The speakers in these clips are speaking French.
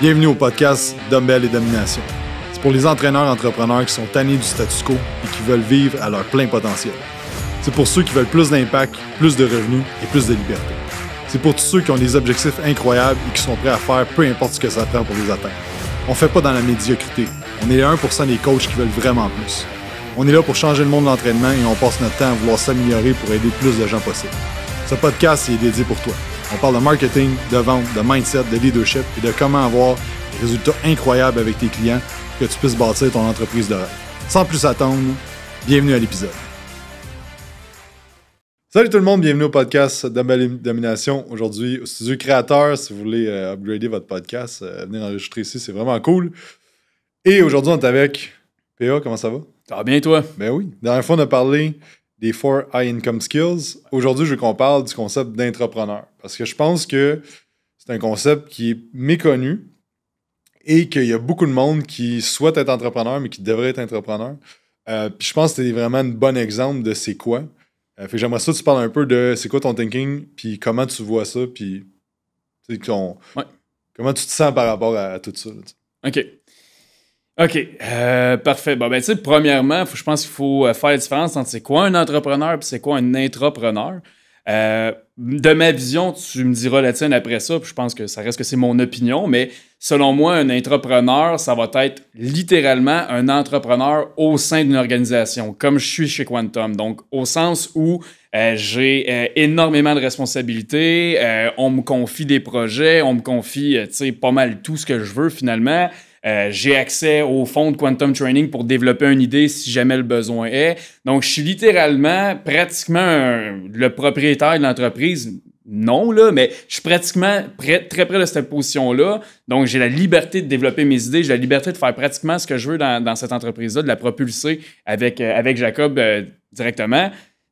Bienvenue au podcast Dumbbell et Domination. C'est pour les entraîneurs entrepreneurs qui sont tannés du statu quo et qui veulent vivre à leur plein potentiel. C'est pour ceux qui veulent plus d'impact, plus de revenus et plus de liberté. C'est pour tous ceux qui ont des objectifs incroyables et qui sont prêts à faire peu importe ce que ça prend pour les atteindre. On fait pas dans la médiocrité. On est les 1% des coachs qui veulent vraiment plus. On est là pour changer le monde de l'entraînement et on passe notre temps à vouloir s'améliorer pour aider plus de gens possible. Ce podcast est dédié pour toi. On parle de marketing, de vente, de mindset, de leadership et de comment avoir des résultats incroyables avec tes clients pour que tu puisses bâtir ton entreprise de rêve. Sans plus attendre, bienvenue à l'épisode. Salut tout le monde, bienvenue au podcast Domination. Aujourd'hui, au studio créateur, si vous voulez euh, upgrader votre podcast, euh, venir enregistrer ici, c'est vraiment cool. Et aujourd'hui, on est avec PA, comment ça va? Ça va bien, toi? Ben oui. Dernière fois, on a parlé des Four High Income Skills. Aujourd'hui, je veux qu'on parle du concept d'entrepreneur. Parce que je pense que c'est un concept qui est méconnu et qu'il y a beaucoup de monde qui souhaite être entrepreneur, mais qui devrait être entrepreneur. Euh, puis je pense que c'est vraiment un bon exemple de c'est quoi. Euh, fait que j'aimerais ça que tu parles un peu de c'est quoi ton thinking, puis comment tu vois ça, puis Ouais. comment tu te sens par rapport à, à tout ça. là. OK. OK. euh, parfait. Bon, ben, tu sais, premièrement, je pense qu'il faut euh, faire la différence entre c'est quoi un entrepreneur et c'est quoi un intrapreneur. Euh, de ma vision, tu me diras la tienne après ça, puis je pense que ça reste que c'est mon opinion, mais selon moi, un intrapreneur, ça va être littéralement un entrepreneur au sein d'une organisation, comme je suis chez Quantum. Donc, au sens où j'ai énormément de responsabilités, on me confie des projets, on me confie, tu sais, pas mal tout ce que je veux finalement. Euh, j'ai accès au fonds de Quantum Training pour développer une idée si jamais le besoin est. Donc, je suis littéralement pratiquement le propriétaire de l'entreprise. Non, là, mais je suis pratiquement très près de cette position-là. Donc, j'ai la liberté de développer mes idées, j'ai la liberté de faire pratiquement ce que je veux dans, dans cette entreprise-là, de la propulser avec, euh, avec Jacob euh, directement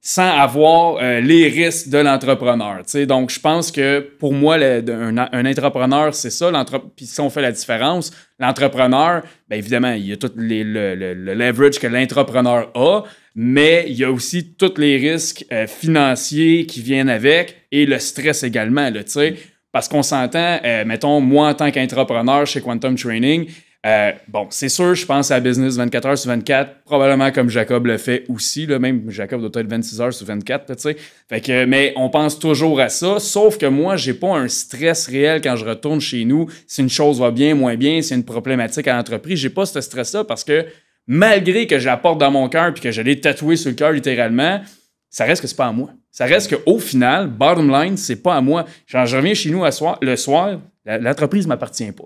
sans avoir euh, les risques de l'entrepreneur. Donc, je pense que pour moi, un, entrepreneur, c'est ça. Puis si on fait la différence, l'entrepreneur, bien évidemment, il y a tout le, le- le leverage que l'entrepreneur a, mais il y a aussi tous les risques euh, financiers qui viennent avec et le stress également. Parce qu'on s'entend, euh, mettons, moi en tant qu'entrepreneur chez Quantum Training, euh, bon, c'est sûr, je pense à business 24 heures sur 24, probablement comme Jacob le fait aussi, là, même Jacob doit être 26 heures sur 24, là, tu sais. Mais on pense toujours à ça, sauf que moi, j'ai pas un stress réel quand je retourne chez nous, si une chose va bien, moins bien, si une problématique à l'entreprise, j'ai pas ce stress-là parce que malgré que je la porte dans mon cœur puis que je l'ai tatoué sur le cœur littéralement, ça reste que c'est pas à moi. Ça reste qu'au final, bottom line, c'est pas à moi. Quand je reviens chez nous le soir, l'entreprise m'appartient pas.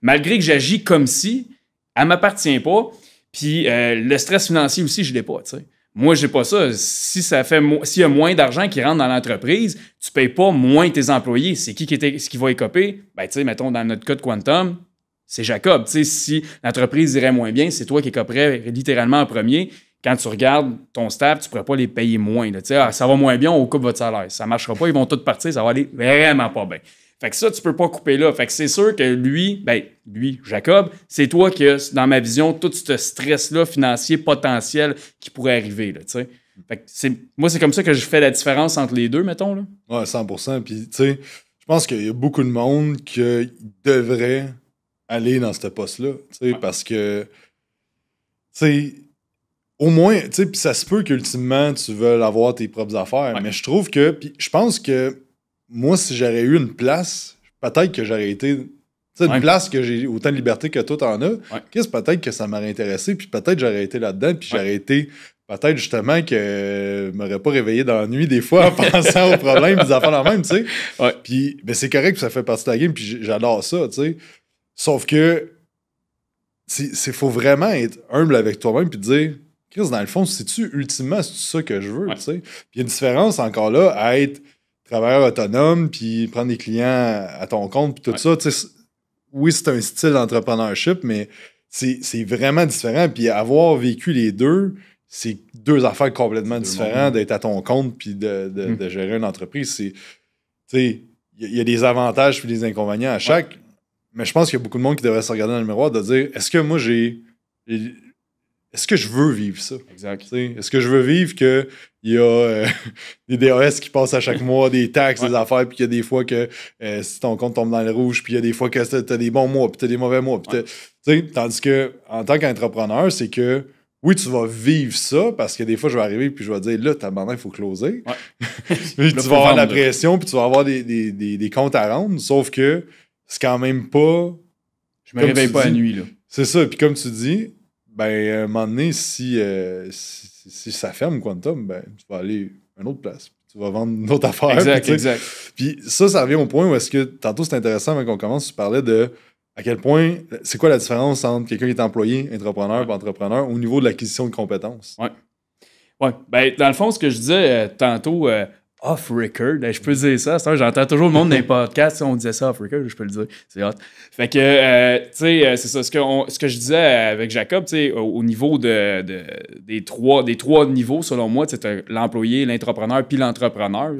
Malgré que j'agis comme si, elle m'appartient pas. Puis euh, le stress financier aussi, je l'ai pas. tu sais. Moi, j'ai pas ça. Si ça fait s'il y a moins d'argent qui rentre dans l'entreprise, tu payes pas moins tes employés. C'est qui qui, qui va écoper? Ben, tu sais, mettons, dans notre cas de Quantum, c'est Jacob. Si l'entreprise irait moins bien, c'est toi qui écoperais littéralement en premier. Quand tu regardes ton staff, tu ne pourrais pas les payer moins. là. Ah, ça va moins bien, on coupe votre salaire. Ça ne marchera pas, ils vont tous partir, ça va aller vraiment pas bien. Fait que ça, tu peux pas couper là. Fait que c'est sûr que lui, ben, lui, Jacob, c'est toi qui as, dans ma vision, tout ce stress-là financier potentiel qui pourrait arriver. Là, tu sais. fait que c'est, moi, c'est comme ça que je fais la différence entre les deux, mettons. Là. Ouais, 100%. Puis, tu sais, je pense qu'il y a beaucoup de monde qui devrait aller dans ce poste-là. Tu sais, Ouais. parce que, tu sais, au moins, tu sais, puis ça se peut qu'ultimement, tu veuilles avoir tes propres affaires. Ouais. Mais je trouve que, puis je pense que moi, si j'aurais eu une place, peut-être que j'aurais été. Tu sais, une place que j'ai autant de liberté que toi, t'en as. Ouais. Qu'est-ce peut-être que ça m'aurait intéressé, puis peut-être j'aurais été là-dedans, puis j'aurais été peut-être justement que euh, m'aurais pas réveillé dans la nuit des fois en pensant aux problèmes des affaires dans même, tu sais. Ouais. Puis ben, c'est correct, ça fait partie de la game, puis j'adore ça, tu sais. Sauf que c'est faut vraiment être humble avec toi-même puis dire Chris, dans le fond, c'est-tu ultimement c'est ça que je veux, Ouais. tu sais? Puis il y a une différence encore là à être travailleur autonome puis prendre des clients à ton compte puis tout Ouais. ça, tu sais. Oui, c'est un style d'entrepreneurship, mais c'est c'est vraiment différent. Puis avoir vécu les deux, c'est deux affaires complètement deux différentes d'être à ton compte puis de, de- Mm. de gérer une entreprise. C'est, tu sais, il y, a- il y a des avantages puis des inconvénients à chaque. Mais je pense qu'il y a beaucoup de monde qui devrait se regarder dans le miroir de dire est-ce que moi j'ai. Est-ce que je veux vivre ça? Exact. Est-ce que je veux vivre qu'il y a euh, des DRS qui passent à chaque mois, des taxes, des affaires, puis qu'il y a des fois que euh, si ton compte tombe dans le rouge, puis il y a des fois que tu as des bons mois, puis tu as des mauvais mois. Ouais. Tandis que en tant qu'entrepreneur, c'est que oui, tu vas vivre ça parce que des fois, je vais arriver puis je vais dire là, tabarnak, il faut closer. puis tu vas avoir la pression puis tu vas avoir des, des, des, comptes à rendre. Sauf que c'est quand même pas. Je me réveille pas à nuit, là. C'est ça. Puis comme tu dis, ben, à un moment donné, si, euh, si, ça ferme Quantum, ben, tu vas aller à une autre place. Tu vas vendre une autre affaire. Exact, exact. Puis ça, ça revient au point où est-ce que, tantôt c'est intéressant, quand on commence, tu parlais de à quel point, c'est quoi la différence entre quelqu'un qui est employé, entrepreneur et entrepreneur au niveau de l'acquisition de compétences? Oui. Ouais. Ben, dans le fond, ce que je disais euh, tantôt, euh, off-record. Ben, je peux dire ça. J'entends toujours le monde dans les podcasts. On disait ça off-record, je peux le dire. C'est hot. Fait que, euh, tu sais, euh, c'est ça. Ce que, je disais avec Jacob, tu sais, au, niveau de, des, trois, des trois niveaux, selon moi, tu l'employé, l'entrepreneur puis l'entrepreneur.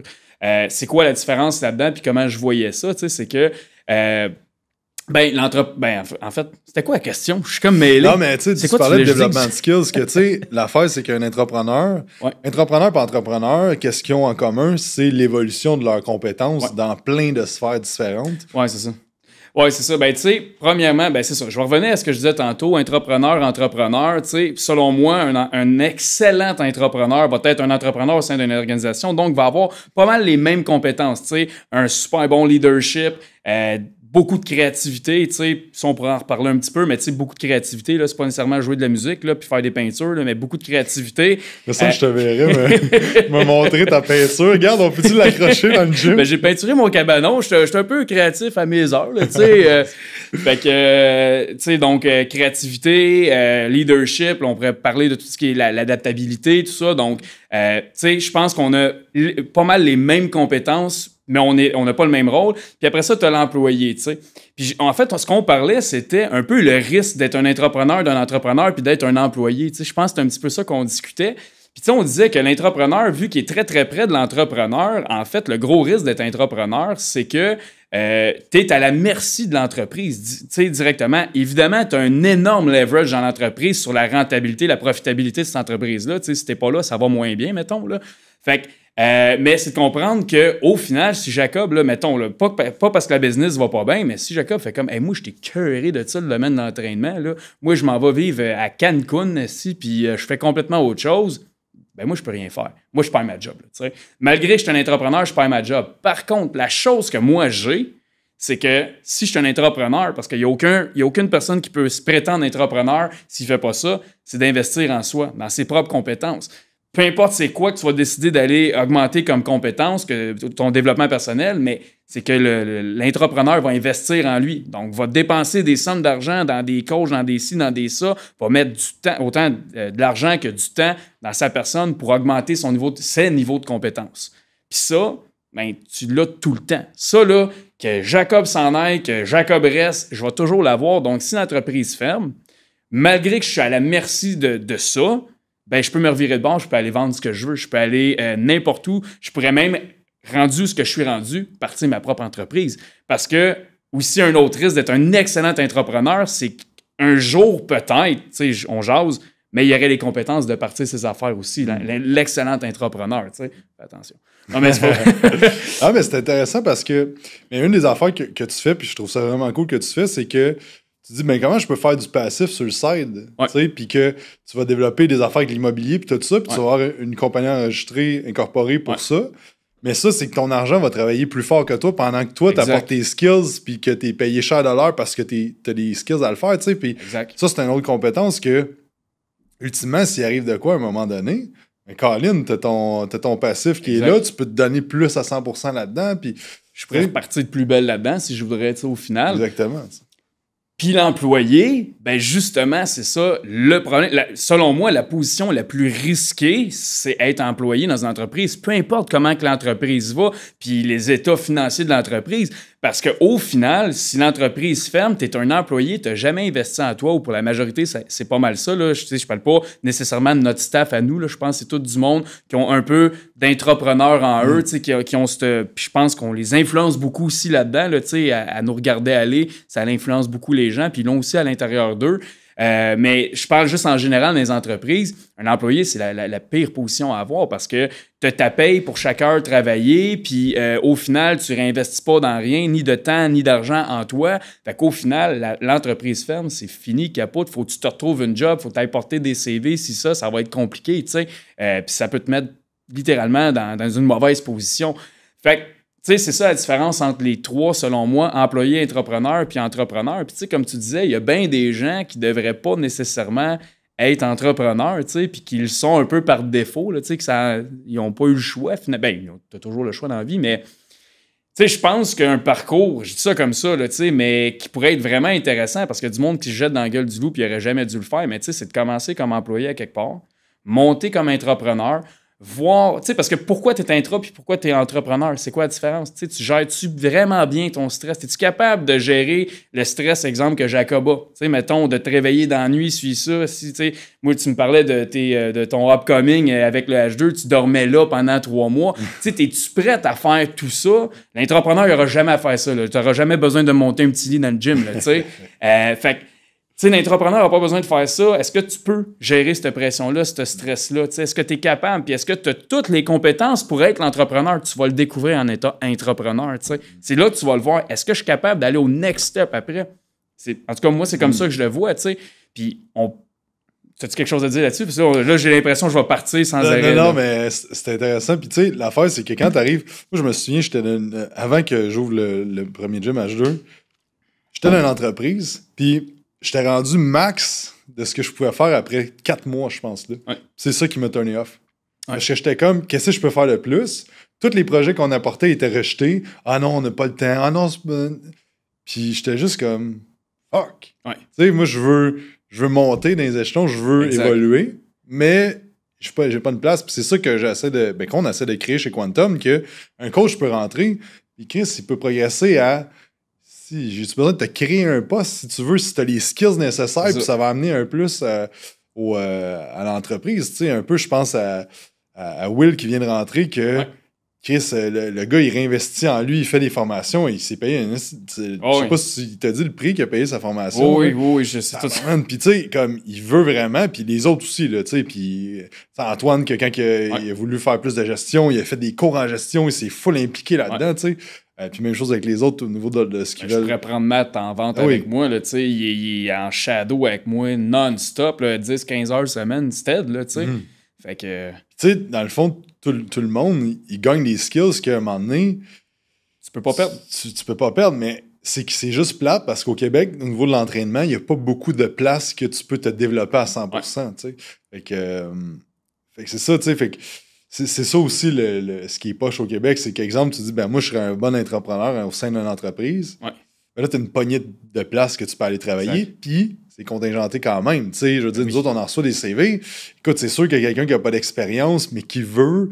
Euh, c'est quoi la différence là-dedans puis comment je voyais ça, tu sais, c'est que ben, l'entre... ben, en fait, c'était quoi la question? Je suis comme mêlé. Non, mais tu sais, tu parlais de développement de skills, que tu sais, l'affaire, c'est qu'un entrepreneur, entrepreneur par entrepreneur, qu'est-ce qu'ils ont en commun? C'est l'évolution de leurs compétences dans plein de sphères différentes. Ouais, c'est ça. Oui, c'est ça. Ben, tu sais, premièrement, ben, c'est ça. Je vais revenir à ce que je disais tantôt, entrepreneur, entrepreneur. Tu sais, selon moi, un, un, excellent entrepreneur va être un entrepreneur au sein d'une organisation, donc va avoir pas mal les mêmes compétences. Tu sais, un super bon leadership, euh, beaucoup de créativité, tu sais, si on pourrait en reparler un petit peu, mais tu sais, beaucoup de créativité, là, c'est pas nécessairement jouer de la musique, là, puis faire des peintures, là, mais beaucoup de créativité. Mais ça, je te verrais me montrer ta peinture. Regarde, on peut-tu l'accrocher dans le gym? Ben, j'ai peinturé mon cabanon, je suis un peu créatif à mes heures, tu sais. Euh, fait que, euh, tu sais, donc, euh, créativité, leadership, on pourrait parler de tout ce qui est l'adaptabilité, tout ça, donc, tu sais, je pense qu'on a pas mal les mêmes compétences mais on n'a on pas le même rôle. Puis après ça, tu as l'employé, tu sais. Puis en fait, ce qu'on parlait, c'était un peu le risque d'être un entrepreneur d'un entrepreneur puis d'être un employé. Tu sais, je pense que c'est un petit peu ça qu'on discutait. Puis tu sais, on disait que l'entrepreneur, vu qu'il est très très près de l'entrepreneur, en fait, le gros risque d'être entrepreneur, c'est que euh, tu es à la merci de l'entreprise, tu sais, directement. Évidemment, tu as un énorme leverage dans l'entreprise sur la rentabilité, la profitabilité de cette entreprise-là. Tu sais, si t'es pas là, ça va moins bien, mettons, là. Fait que euh, mais c'est de comprendre qu'au final, si Jacob, là, mettons, pas, parce que la business va pas bien, mais si Jacob fait comme, moi, je t'ai cœuré de ça, le domaine d'entraînement, là, moi, je m'en vais vivre à Cancun, ici, puis euh, je fais complètement autre chose, ben moi, je peux rien faire. Moi, je perds ma job. Là, Malgré que je suis un entrepreneur, je perds ma job. Par contre, la chose que moi, j'ai, c'est que si je suis un entrepreneur, parce qu'il n'y a, aucun, a aucune personne qui peut se prétendre entrepreneur s'il ne fait pas ça, c'est d'investir en soi, dans ses propres compétences peu importe c'est quoi que tu vas décider d'aller augmenter comme compétence, que ton développement personnel, mais c'est que l'entrepreneur va investir en lui. Donc, va dépenser des sommes d'argent dans des coachs, dans des ci, dans des ça, va mettre autant euh, de l'argent que du temps dans sa personne pour augmenter son niveau, ses niveaux de compétences. Puis ça, ben, tu l'as tout le temps. Ça, là, que Jacob s'en aille, que Jacob reste, je vais toujours l'avoir. Donc, si l'entreprise ferme, malgré que je suis à la merci de, de ça, ben, je peux me revirer de bord, je peux aller vendre ce que je veux, je peux aller euh, n'importe où. Je pourrais même, rendu ce que je suis rendu, partir ma propre entreprise. Parce que, aussi, un autre risque d'être un excellent entrepreneur, c'est qu'un jour, peut-être, on jase, mais il y aurait les compétences de partir ses affaires aussi. L'excellent entrepreneur, tu sais. Attention. Non, mais c'est ah, mais c'est intéressant parce que mais une des affaires que, que, tu fais, puis je trouve ça vraiment cool que tu fais, c'est que tu dis, mais comment je peux faire du passif sur le side? Puis que tu vas développer des affaires avec l'immobilier, puis tout ça, puis tu vas avoir une compagnie enregistrée, incorporée pour ça. Mais ça, c'est que ton argent va travailler plus fort que toi pendant que toi, tu apportes tes skills, puis que tu es payé cher de l'heure parce que tu as des skills à le faire. Puis ça, c'est une autre compétence que, ultimement, s'il arrive de quoi à un moment donné, mais Colin, tu ton, ton passif qui est là, tu peux te donner plus à 100% là-dedans. Puis je pourrais partir de plus belle là-dedans si je voudrais, au final. Exactement. Puis l'employé, ben justement, c'est ça le problème. selon moi, la position la plus risquée, c'est être employé dans une entreprise, peu importe comment que l'entreprise va, puis les états financiers de l'entreprise. Parce qu'au final, si l'entreprise ferme, tu es un employé, tu n'as jamais investi en toi, ou pour la majorité, c'est pas mal ça. Là. Je ne parle pas nécessairement de notre staff à nous. Là. Je pense que c'est tout du monde qui ont un peu d'entrepreneurs en eux, mm. qui, qui ont cette. Puis je pense qu'on les influence beaucoup aussi là-dedans, là, à, à nous regarder aller. Ça influence beaucoup les gens, puis ils l'ont aussi à l'intérieur d'eux. Euh, mais je parle juste en général dans les entreprises. Un employé, c'est la, pire position à avoir parce que tu ta paye pour chaque heure travaillée, puis euh, au final, tu réinvestis pas dans rien, ni de temps, ni d'argent en toi. Fait qu'au final, l'entreprise ferme, c'est fini, capote. Faut que tu te retrouves une job, faut que tu porter des CV. Si ça, ça va être compliqué, tu sais. Euh, puis ça peut te mettre littéralement dans, dans une mauvaise position. Fait que tu c'est ça la différence entre les trois, selon moi, employé, entrepreneur, puis entrepreneur. Puis, tu comme tu disais, il y a bien des gens qui ne devraient pas nécessairement être entrepreneurs, tu sais, puis qu'ils sont un peu par défaut, n'ont pas eu le choix. Ben, tu as toujours le choix dans la vie, mais, tu sais, je pense qu'un parcours, je dis ça comme ça, tu mais qui pourrait être vraiment intéressant parce a du monde qui se jette dans la gueule du loup puis il n'aurait jamais dû le faire, mais tu sais, c'est de commencer comme employé à quelque part, monter comme entrepreneur, voir, tu sais, parce que pourquoi tu es intra puis pourquoi tu es entrepreneur, c'est quoi la différence? Tu tu gères-tu vraiment bien ton stress? Es-tu capable de gérer le stress, exemple, que Jacob a? Tu sais, mettons, de te réveiller dans la nuit, suis ça. Si, tu moi, tu me parlais de, tes, euh, de ton upcoming avec le H2, tu dormais là pendant trois mois. Mm. Tu sais, es-tu prête à faire tout ça? L'entrepreneur, il n'aura jamais à faire ça. Tu n'auras jamais besoin de monter un petit lit dans le gym, tu sais. euh, fait sais, l'entrepreneur n'a pas besoin de faire ça. Est-ce que tu peux gérer cette pression-là, ce stress-là? Est-ce que tu es capable? Puis est-ce que tu as toutes les compétences pour être l'entrepreneur? Tu vas le découvrir en état entrepreneur. C'est là que tu vas le voir. Est-ce que je suis capable d'aller au next step après? En tout cas, moi, c'est comme mm. ça que je le vois. sais. Puis on As-tu quelque chose à dire là-dessus? là, j'ai l'impression que je vais partir sans arrêt. Non, non, mais c'est intéressant. Puis, tu sais, l'affaire, c'est que quand tu arrives. Moi, je me souviens, j'étais avant que j'ouvre le, le, premier gym H2, j'étais dans une entreprise. Puis, j'étais rendu max de ce que je pouvais faire après quatre mois, je pense. C'est ça qui m'a turné off. Parce que j'étais comme, qu'est-ce que je peux faire de plus? Tous les projets qu'on apportait étaient rejetés. Ah non, on n'a pas le temps. Ah non, Puis j'étais juste comme, fuck. Tu sais, moi, je veux, je veux monter dans les échelons, je veux évoluer, mais je n'ai pas, pas une place. Puis c'est ça que j'essaie de, ben, qu'on essaie de créer chez Quantum, que un coach peut rentrer, puis Chris, il peut progresser à j'ai besoin de te créer un poste si tu veux, si tu as les skills nécessaires, puis ça va amener un plus euh, euh, à l'entreprise. Tu sais, un peu, je pense à, Will qui vient de rentrer que. Chris, euh, le, gars, il réinvestit en lui, il fait des formations et il s'est payé. je sais pas si t'a dit le prix qu'il a payé sa formation. oui, oui, oui, je sais tout. Puis, tu sais, comme, il veut vraiment, puis les autres aussi, là, tu sais. Puis, Antoine, que quand il a, voulu faire plus de gestion, il a fait des cours en gestion, il s'est full impliqué là-dedans, tu sais. Euh, puis même chose avec les autres au niveau de, ce qu'ils veulent. Je pourrais prendre Matt en vente ah avec moi. Là, il, est, il est en shadow avec moi non-stop, 10-15 heures semaine, stead. Là, sais. Mhm. Fait que. Tu sais, dans le fond, tout, le monde, il gagne des skills qu'à un moment donné. Tu peux pas perdre. Tu, tu peux pas perdre, mais c'est que c'est juste plate parce qu'au Québec, au niveau de l'entraînement, il n'y a pas beaucoup de places que tu peux te développer à 100%. sais. Fait que, euh, fait que c'est ça, tu sais. Fait que c'est ça aussi le, ce qui est poche au Québec, c'est qu'exemple, tu dis ben moi je serais un bon entrepreneur au sein d'une entreprise. Ouais. Ben là, tu as une poignée de places que tu peux aller travailler, puis c'est contingenté quand même. Tu sais, je veux dire, nous autres, on en reçoit des CV. Écoute, c'est sûr qu'il y a quelqu'un qui n'a pas d'expérience, mais qui veut,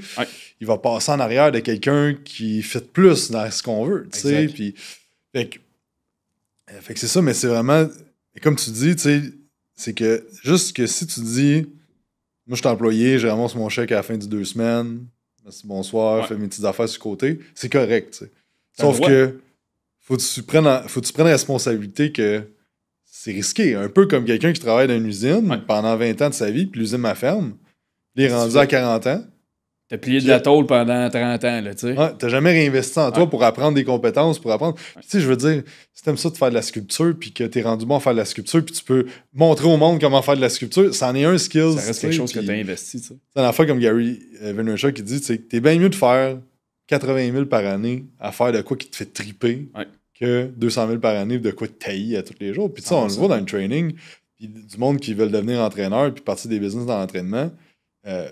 il va passer en arrière de quelqu'un qui fait plus dans ce qu'on veut. Tu sais, puis. Fait que, euh, fait que c'est ça, mais c'est vraiment. Comme tu dis, tu sais, c'est que juste que si tu dis moi, je suis employé, je ramasse mon chèque à la fin du deux semaines. Merci, bonsoir, fais mes petites affaires sur le côté. C'est correct, Sauf que faut que tu prennes, faut que tu prennes la responsabilité que c'est risqué. Un peu comme quelqu'un qui travaille dans une usine pendant 20 ans de sa vie, puis l'usine m'a ferme. Il est rendu à 40 ans. T'as plié de la tôle pendant 30 ans, là, tu sais. Ouais, t'as jamais réinvesti en toi pour apprendre des compétences, pour apprendre. Tu sais, je veux dire, si t'aimes ça de faire de la sculpture, puis que t'es rendu bon à faire de la sculpture, puis tu peux montrer au monde comment faire de la sculpture, ça en est un skill. Ça reste quelque chose que t'as investi, tu sais. C'est la fois comme Gary Vaynerchuk qui dit, tu sais, t'es bien mieux de faire 80 000 par année à faire de quoi qui te fait triper que 200 000 par année de quoi te tailler à tous les jours. Puis tu sais, on le voit dans le training, puis du monde qui veulent devenir entraîneur, puis partir des business dans l'entraînement. Euh,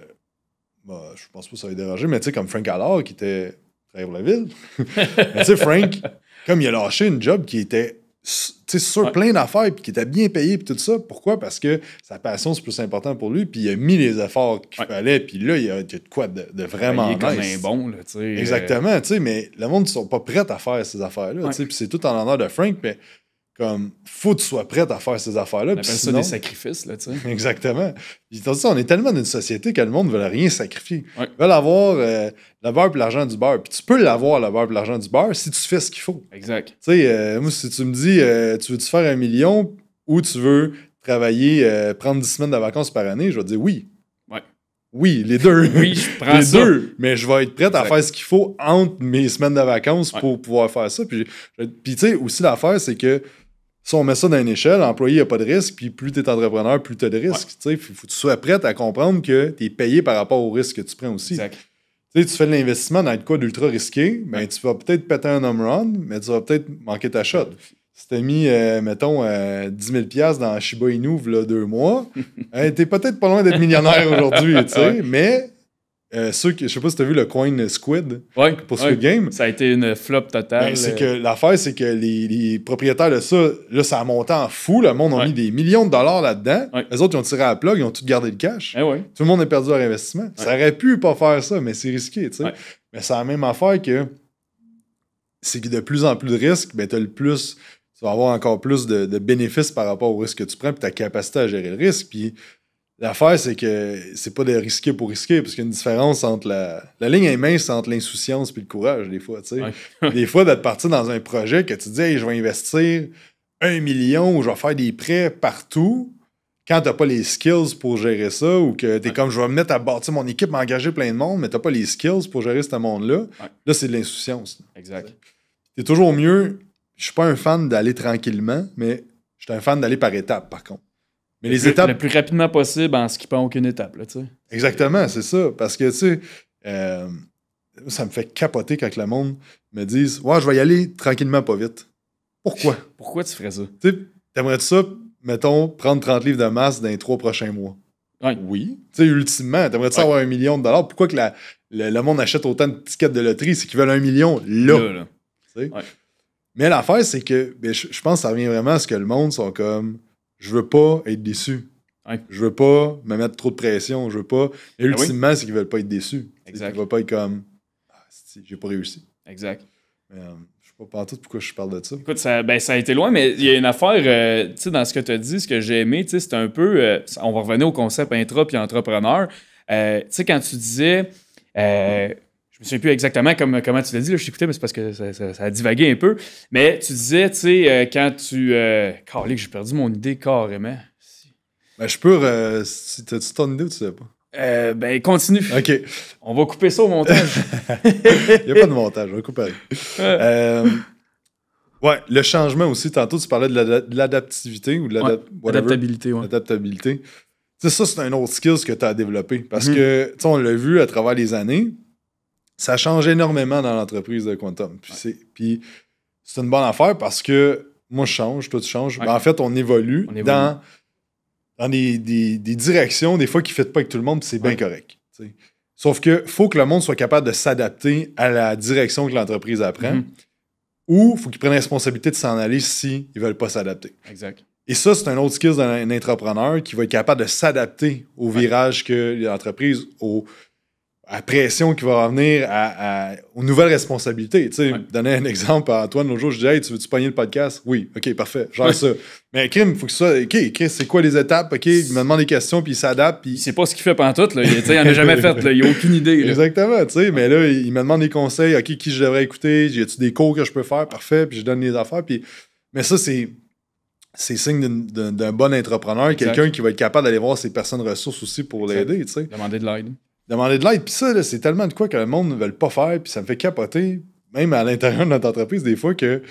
bah, je pense pas que ça va déranger, mais tu sais, comme Frank Allard qui était pour la ville. tu sais, Frank, comme il a lâché une job qui était sur plein d'affaires puis qui était bien payé puis tout ça. Pourquoi? Parce que sa passion, c'est plus important pour lui. Puis il a mis les efforts qu'il fallait. Puis là, il y a, de quoi de, vraiment il est comme un bon, là, Exactement, tu sais, mais le monde ne sont pas prêts à faire ces affaires-là. Puis c'est tout en l'honneur de Frank, mais comme faut que tu sois prête à faire ces affaires-là. On appelle ça des sacrifices, là, tu sais. Exactement. on est tellement dans une société que le monde ne veut rien sacrifier. Ils veulent avoir euh, le beurre et l'argent du beurre. Puis tu peux l'avoir, le beurre et l'argent du beurre, si tu fais ce qu'il faut. Exact. Tu sais, euh, moi, si tu me dis, euh, tu veux-tu faire un million ou tu veux travailler, prendre 10 semaines de vacances par année, je vais dire oui. Ouais. Oui, les deux. Oui, je prends les ça. deux. Mais je vais être prêt à faire ce qu'il faut entre mes semaines de vacances Ouais. pour pouvoir faire ça. Puis, puis tu sais, aussi l'affaire, c'est que si on met ça dans une échelle, l'employé n'a pas de risque, puis plus tu es entrepreneur, plus tu as de risque. Tu sais, il faut que tu sois prêt à comprendre que tu es payé par rapport au risque que tu prends aussi. Exact. Tu fais de l'investissement dans quoi d'ultra risqué, ben, tu vas peut-être péter un home run, mais tu vas peut-être manquer ta shot. Si t'as mis, euh, mettons, euh, 10 000 piastres dans Shiba Inu, là, deux mois, hein, t'es peut-être pas loin d'être millionnaire aujourd'hui, tu sais, mais euh, ceux qui, je sais pas si t'as vu le coin Squid Ouais, pour ouais. Squid Game, Ça a été une flop totale. ben, c'est que l'affaire, c'est que les, les propriétaires de ça, là, ça a monté en fou, le monde a Ouais. mis des millions de dollars là-dedans, les autres, ils ont tiré à la plug, ils ont tout gardé le cash. eh. Tout le monde a perdu leur investissement. Ça aurait pu pas faire ça, mais c'est risqué, tu sais. Ouais. Mais c'est la même affaire que c'est que de plus en plus de risques, ben t'as le plus. Tu vas avoir encore plus de, de bénéfices par rapport au risque que tu prends puis ta capacité à gérer le risque. Puis l'affaire, c'est que c'est pas de risquer pour risquer, parce qu'il y a une différence entre la. La ligne est mince entre l'insouciance puis le courage, des fois, tu sais. Ouais. des fois, d'être parti dans un projet que tu dis, hey, je vais investir un million ou je vais faire des prêts partout quand t'as pas les skills pour gérer ça ou que t'es Ouais. comme je vais me mettre à bâtir mon équipe, m'engager plein de monde, mais t'as pas les skills pour gérer ce monde-là, Ouais. là, c'est de l'insouciance. Exact. C'est toujours mieux. Je suis pas un fan d'aller tranquillement, mais je suis un fan d'aller par étapes, par contre. Mais les le, étapes. Le plus rapidement possible en skippant aucune étape, là, tu sais. Exactement, c'est ça. Parce que, tu sais, euh, ça me fait capoter quand le monde me dise Ouais, je vais y aller tranquillement, pas vite. Pourquoi? Pourquoi tu ferais ça? Tu sais, t'aimerais ça, mettons, prendre 30 livres de masse dans les trois prochains mois? Ouais. Oui. Tu sais, ultimement, t'aimerais ça Ouais. avoir un million de dollars? Pourquoi que la- le, le monde achète autant de tickets de loterie? C'est qu'ils veulent un million là? Là. Ouais. Mais l'affaire, c'est que ben, je, je pense que ça revient vraiment à ce que le monde sont comme je veux pas être déçu. Ouais. Je veux pas me mettre trop de pression. Je veux pas. Et oui. ultimement, c'est qu'ils veulent pas être déçus. Exact. Ils veulent pas être comme ah, j'ai pas réussi. Exact. Mais, euh, je sais pas tout pourquoi je parle de ça. Écoute, ça, ben, ça a été loin, mais il y a une affaire, euh, tu sais, dans ce que tu as dit, ce que j'ai aimé, tu sais, c'est un peu. euh, on va revenir au concept intra puis entrepreneur. Euh, tu sais, quand tu disais. Je me souviens plus exactement comme, comment tu l'as dit, là, je t'écoutais, mais c'est parce que ça, ça- ça a divagué un peu. Mais tu disais, tu sais, euh, quand tu. Euh, Calé, j'ai perdu mon idée carrément. Ben, je peux. euh, si t'as-tu ton idée ou tu sais pas? Euh, ben, continue. Ok. On va couper ça au montage. Il n'y a pas de montage, on va couper. Euh, ouais, le changement aussi. Tantôt, tu parlais de l'ada- de l'adaptivité ou de l'adap- whatever. Adaptabilité, ouais. L'adaptabilité. Tu sais, ça, c'est un autre skill que tu as développé. Parce Mhm. que, tu sais, on l'a vu à travers les années, ça change énormément dans l'entreprise de Quantum. Puis c'est- une bonne affaire parce que moi, je change, toi, tu changes. Ouais. Ben, en fait, on évolue, On évolue. dans, dans des, des- des directions, des fois, qui ne fit pas avec tout le monde, puis c'est bien correct. Sauf que faut que le monde soit capable de s'adapter à la direction que l'entreprise apprend. Mhm. Ou faut qu'ils prennent la responsabilité de s'en aller s'ils ne veulent pas s'adapter. Exact. Et ça, c'est un autre skill d'un entrepreneur qui va être capable de s'adapter au virage que l'entreprise, au, la pression qui va revenir à, à- aux nouvelles responsabilités. Tu sais, Ouais. donner un exemple à Antoine l'autre jour, je disais Hey, tu veux-tu pogner le podcast? Oui, ok, parfait, genre ça. Mais Kim, il faut que ça. Ok, Chris, c'est quoi les étapes? Ok, il me demande des questions, puis il s'adapte, puis. sait pas ce qu'il fait pendant tout, là. Il, il en a jamais fait, là. Il a aucune idée, là. Exactement, tu sais, mais là, il me demande des conseils, OK, qui je devrais écouter, y a-tu des cours que je peux faire, parfait, puis je donne les affaires, puis... Mais ça, c'est... C'est signe d'un bon entrepreneur, quelqu'un qui va être capable d'aller voir ses personnes ressources aussi pour l'aider, tu sais. Demander de l'aide. Demander de l'aide, puis ça, c'est tellement de quoi que le monde ne veut pas faire, puis ça me fait capoter, même à l'intérieur de notre entreprise, des fois, que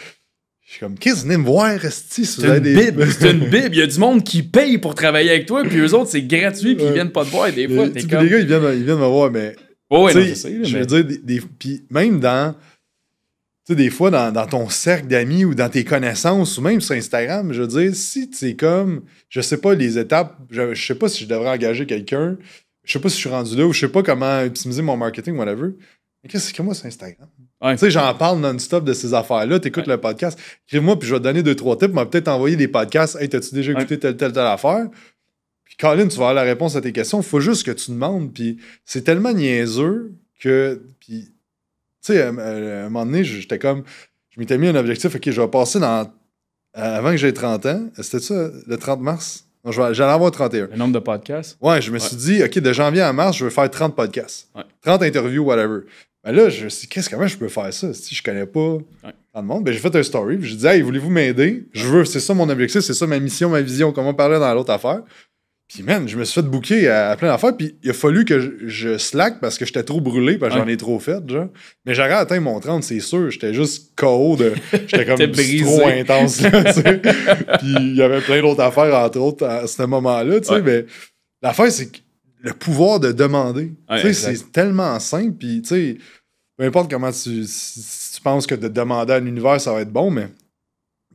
je suis comme, qu'est-ce venez me voir, resti, C'est une des... bible. C'est une bible. Il y a du monde qui paye pour travailler avec toi, puis eux autres, c'est gratuit, puis ils viennent pas te voir. Des fois, t'es comme. les gars, ils viennent, ils viennent me voir, mais Oh, ouais, non, je sais, là, je mais- veux dire, des, des- puis même dans. Tu sais, des fois, dans, dans ton cercle d'amis ou dans tes connaissances ou même sur Instagram, je veux dire, si tu es comme. Je sais pas les étapes, je, je sais pas si je devrais engager quelqu'un, je sais pas si je suis rendu là ou je sais pas comment optimiser mon marketing, whatever. Mais qu'est-ce que moi sur Instagram? Ouais. Tu sais, j'en parle non-stop de ces affaires-là. Tu écoutes le podcast. Écrive-moi, puis je vais te donner deux, trois tips. Je vais peut-être envoyer des podcasts. Hey, t'as-tu déjà écouté telle, telle, telle affaire? Puis, Colin, tu vas avoir la réponse à tes questions. Il faut juste que tu demandes. Puis, c'est tellement niaiseux que. Puis, tu sais, à, un moment donné, j'étais comme. Je m'étais mis un objectif. OK, je vais passer dans. Avant que j'aie 30 ans. C'était ça, le 30 mars? Non, je vais- J'allais avoir 31. Le nombre de podcasts? Ouais, je me suis dit, OK, de janvier à mars, je veux faire 30 podcasts. Ouais. 30 interviews, whatever. Ben là, je me suis dit, qu'est-ce comment je peux faire ça? Si je connais pas dans le monde. Ben, j'ai fait un story, puis j'ai dit, hey, voulez-vous m'aider? Je veux, c'est ça mon objectif, c'est ça ma mission, ma vision, comment parler dans l'autre affaire. Puis, man, je me suis fait booker à, plein d'affaires. Puis, il a fallu que je, je slack parce que j'étais trop brûlé, parce que j'en ai trop fait, genre. Mais j'aurais atteint mon 30, c'est sûr. J'étais juste KO de. J'étais comme trop intense, là, tu sais. Puis, il y avait plein d'autres affaires, entre autres, à ce moment-là, tu sais. Mais l'affaire, c'est que le pouvoir de demander. tu sais, c'est tellement simple. Puis, tu sais, peu importe comment tu, tu penses que de demander à l'univers, ça va être bon, mais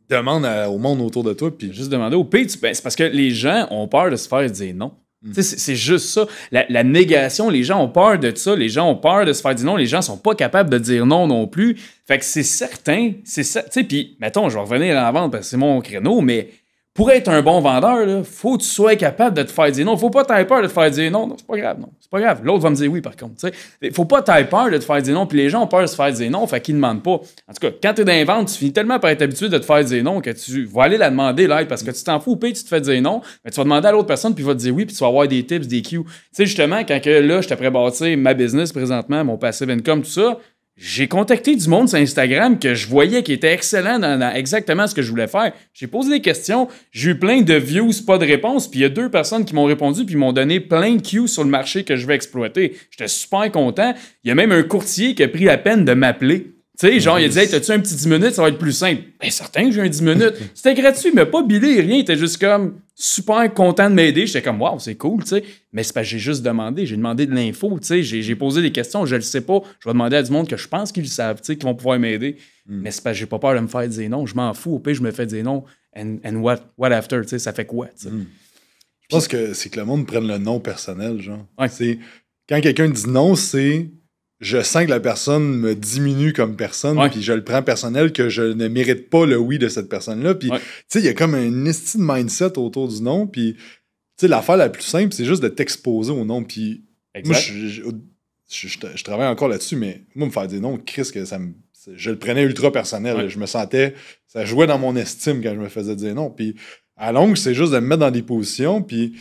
demande au monde autour de toi. Puis... Juste demander au pays. Ben, c'est parce que les gens ont peur de se faire dire non. Mm. C'est juste ça. La, négation, les gens ont peur de ça. Les gens ont peur de se faire dire non. Les gens sont pas capables de dire non non plus. Fait que c'est certain. C'est ça. Puis, mettons, je vais revenir à la vente parce que c'est mon créneau, mais pour être un bon vendeur, il faut que tu sois capable de te faire dire non. Faut pas t'avoir peur de te faire dire non. Non, c'est pas grave, non. C'est pas grave. L'autre va me dire oui, par contre. Il faut pas t'avoir peur de te faire dire non. Puis les gens ont peur de se faire dire non, fait qu'ils demandent pas. En tout cas, quand tu es dans les ventes, tu finis tellement par être habitué de te faire dire non que tu vas aller la demander l'aide parce que tu t'en fous, puis tu te fais dire non. Mais tu vas demander à l'autre personne, puis il va te dire oui, puis tu vas avoir des tips, des cues. Tu sais, justement, quand que, là, je t'ai bâtir ma business présentement, mon passive income, tout ça, j'ai contacté du monde sur Instagram que je voyais qui était excellent dans, exactement ce que je voulais faire. J'ai posé des questions, j'ai eu plein de views, pas de réponses, puis il y a deux personnes qui m'ont répondu puis m'ont donné plein de cues sur le marché que je vais exploiter. J'étais super content. Il y a même un courtier qui a pris la peine de m'appeler tu sais, genre, il disait, t'as-tu un petit 10 minutes, ça va être plus simple. Ben, certain que j'ai un 10 minutes. C'était gratuit, mais pas billé, rien. Il était juste comme super content de m'aider. J'étais comme, waouh, c'est cool, tu sais. Mais c'est parce que j'ai juste demandé. J'ai demandé de l'info, tu sais. J'ai posé des questions, je le sais pas. Je vais demander à du monde que je pense qu'ils le savent, tu sais, qui vont pouvoir m'aider. Hmm. Mais c'est parce que j'ai pas peur de me faire dire non. Je m'en fous. Au pire, je me fais dire non. And, what, what after, tu sais, ça fait quoi, tu sais? Hmm. Je pense que c'est que le monde prenne le nom personnel, genre. C'est quand quelqu'un dit non, c'est je sens que la personne me diminue comme personne, puis je le prends personnel que je ne mérite pas le oui de cette personne-là. Puis, tu sais, il y a comme un estime mindset autour du nom, puis, tu sais, l'affaire la plus simple, c'est juste de t'exposer au nom. Puis, moi, je, travaille encore là-dessus, mais moi, me faire dire non, Chris, que ça me, je le prenais ultra personnel. Je me sentais, ça jouait dans mon estime quand je me faisais dire non. Puis, à longue, c'est juste de me mettre dans des positions, puis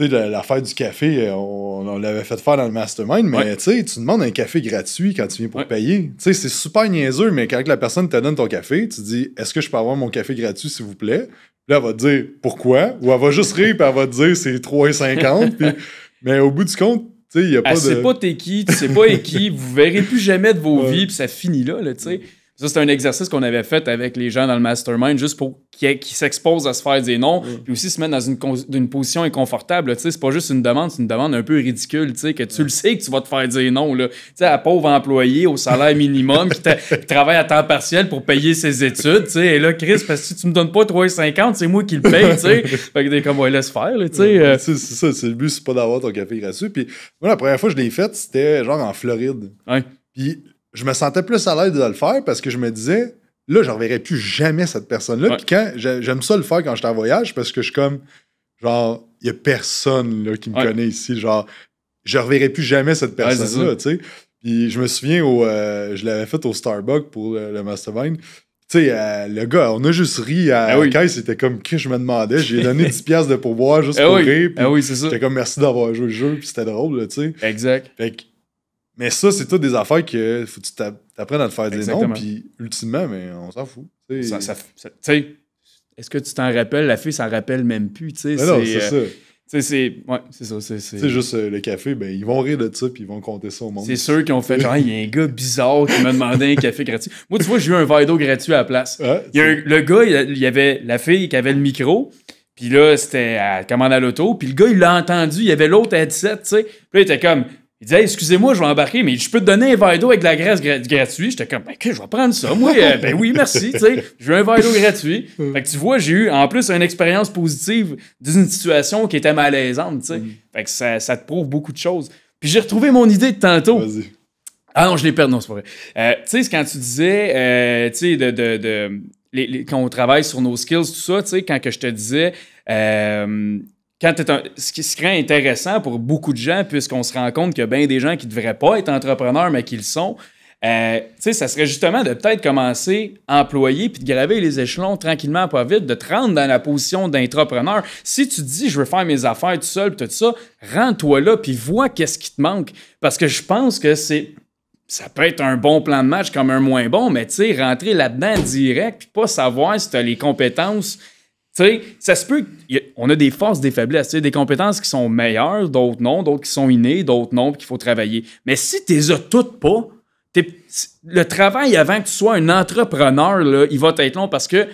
tu sais, l'affaire du café, euh, on, l'avait fait faire dans le mastermind, mais tu sais, tu demandes un café gratuit quand tu viens pour payer. Tu sais, c'est super niaiseux, mais quand la personne te donne ton café, tu dis Est-ce que je peux avoir mon café gratuit, s'il vous plaît? Là, elle va te dire pourquoi, ou elle va juste rire, puis elle va te dire c'est 3,50. mais au bout du compte, tu sais, il n'y a pas elle de. sais pas t'es qui, tu sais pas qui, vous verrez plus jamais de vos vies, puis ça finit là, là tu sais. Ça, c'est un exercice qu'on avait fait avec les gens dans le mastermind, juste pour qu'ils s'exposent à se faire des noms, mm. puis aussi se mettre dans une, une position inconfortable. Tu sais, c'est pas juste une demande, c'est une demande un peu ridicule, tu sais, que tu le sais que tu vas te faire dire non. Tu sais, à pauvre employé au salaire minimum qui, travaille à temps partiel pour payer ses études, tu sais, et là, Chris, parce que si tu me donnes pas 3,50, c'est moi qui le paye, tu sais. fait que t'es comme, ouais, laisse faire, tu sais. Euh. C'est ça, c'est le but, c'est pas d'avoir ton café gratuit. Puis moi, la première fois que je l'ai fait, c'était genre en Floride. Ouais. Puis je me sentais plus à l'aise de le faire parce que je me disais, là, je reverrai plus jamais cette personne-là. Puis quand j'aime ça le faire quand je suis en voyage parce que je suis comme, genre, il y a personne là, qui me connaît ici. Genre, je reverrai plus jamais cette personne-là, tu sais. Puis je me souviens, au, euh, je l'avais fait au Starbucks pour le, Mastermind. Tu sais, euh, le gars, on a juste ri à ah caisse, c'était comme que je me demandais. J'ai donné 10$ de pourboire juste ah pour rire. Ah oui, c'est ça. J'étais comme merci d'avoir joué le jeu, puis c'était drôle, tu sais. Exact. Fait que mais ça, c'est toutes des affaires que faut que tu t'apprennes à te faire des noms, puis ultimement, mais on s'en fout. Ça, ça, est-ce que tu t'en rappelles? La fille s'en rappelle même plus, tu sais. Non, c'est ça. Euh, c'est ouais, c'est ça. C'est juste euh, le café, ben, ils vont rire de ça puis ils vont compter ça au monde. C'est sûr qu'ils ont fait genre, il y a un gars bizarre qui m'a demandé un café gratuit. Moi, tu vois, j'ai eu un verre d'eau gratuit à la place. il y a le gars, il y avait la fille qui avait le micro. Puis là, c'était à commande à l'auto. Puis le gars, il l'a entendu. Il y avait l'autre headset, tu sais. Puis là, il était comme, il disait, excusez-moi, je vais embarquer, mais je peux te donner un verre d'eau avec de la graisse gratuite. J'étais comme, ben, je vais prendre ça. Moi, euh, ben oui, merci, tu sais. Je veux un verre d'eau gratuit. Fait que tu vois, j'ai eu, en plus, une expérience positive d'une situation qui était malaisante, tu sais. Mm. Fait que ça, ça, te prouve beaucoup de choses. Puis j'ai retrouvé mon idée de tantôt. Vas-y. Ah non, je l'ai perdu, non, c'est pas vrai. Euh, tu sais, quand tu disais, euh, tu sais, de, de, de les, quand on travaille sur nos skills, tout ça, tu sais, quand que je te disais, quand un, ce qui serait intéressant pour beaucoup de gens, puisqu'on se rend compte qu'il y a bien des gens qui ne devraient pas être entrepreneurs, mais qui le sont, euh, ça serait justement de peut-être commencer à employer puis de graver les échelons tranquillement, pas vite, de te rendre dans la position d'entrepreneur. Si tu te dis, je veux faire mes affaires tout seul, tout ça, rends-toi là puis vois qu'est-ce qui te manque. Parce que je pense que c'est ça peut être un bon plan de match comme un moins bon, mais tu sais, rentrer là-dedans direct, puis pas savoir si tu as les compétences. Sais, ça se peut. On a des forces, des faiblesses. Des compétences qui sont meilleures, d'autres non, d'autres qui sont innées, d'autres non, qu'il faut travailler. Mais si tu les as toutes pas, le travail avant que tu sois un entrepreneur, là, il va être long parce que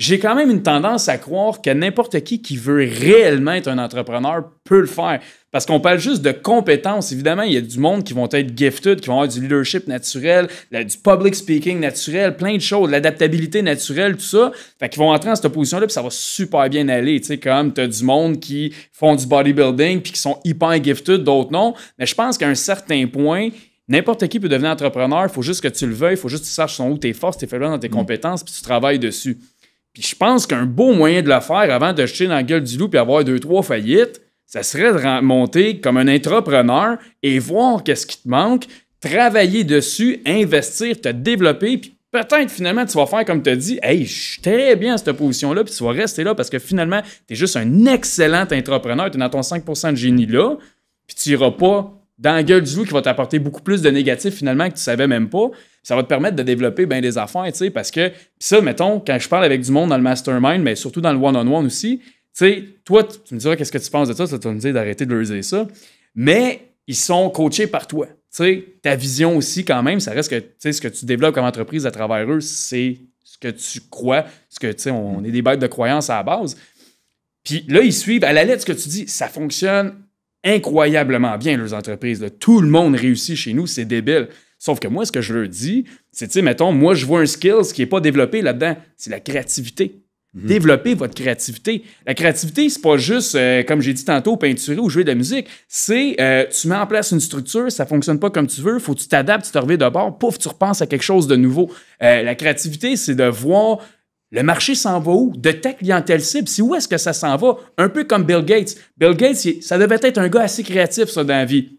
j'ai quand même une tendance à croire que n'importe qui qui veut réellement être un entrepreneur peut le faire. Parce qu'on parle juste de compétences. Évidemment, il y a du monde qui vont être gifted, qui vont avoir du leadership naturel, du public speaking naturel, plein de choses, l'adaptabilité naturelle, tout ça. Fait qu'ils vont entrer dans cette position-là, puis ça va super bien aller. Tu sais, comme tu as du monde qui font du bodybuilding, puis qui sont hyper gifted, d'autres non. Mais je pense qu'à un certain point, N'importe qui peut devenir entrepreneur, il faut juste que tu le veuilles, il faut juste que tu saches où tes forces, tes faiblesses dans tes mm. compétences, puis tu travailles dessus. Puis je pense qu'un beau moyen de le faire avant de jeter dans la gueule du loup et avoir deux, trois faillites, ça serait de monter comme un entrepreneur et voir qu'est-ce qui te manque, travailler dessus, investir, te développer, puis peut-être finalement tu vas faire comme tu as dit, hey, je suis très bien à cette position-là, puis tu vas rester là parce que finalement, tu es juste un excellent entrepreneur, tu es dans ton 5% de génie là, puis tu n'iras pas dans la gueule du loup qui va t'apporter beaucoup plus de négatifs finalement que tu savais même pas. Ça va te permettre de développer bien des affaires, tu sais, parce que, puis ça, mettons, quand je parle avec du monde dans le mastermind, mais surtout dans le one-on-one aussi, tu sais, toi, tu me diras qu'est-ce que tu penses de ça, ça tu vas me dire d'arrêter de leur ça, mais ils sont coachés par toi. Tu sais, ta vision aussi, quand même, ça reste que, tu sais, ce que tu développes comme entreprise à travers eux, c'est ce que tu crois, ce que, tu sais, on est des bêtes de croyance à la base. Puis là, ils suivent à la lettre ce que tu dis, ça fonctionne incroyablement bien, leurs entreprises. Tout le monde réussit chez nous, c'est débile. Sauf que moi, ce que je leur dis, c'est, tu sais, mettons, moi, je vois un skill qui n'est pas développé là-dedans. C'est la créativité. Mhm. Développer votre créativité. La créativité, c'est pas juste, euh, comme j'ai dit tantôt, peinturer ou jouer de la musique. C'est, euh, tu mets en place une structure, ça fonctionne pas comme tu veux, faut que tu t'adaptes, tu te reviens de bord, pouf, tu repenses à quelque chose de nouveau. Euh, la créativité, c'est de voir le marché s'en va où? De ta clientèle cible, c'est où est-ce que ça s'en va? Un peu comme Bill Gates. Bill Gates, ça devait être un gars assez créatif, ça, dans la vie.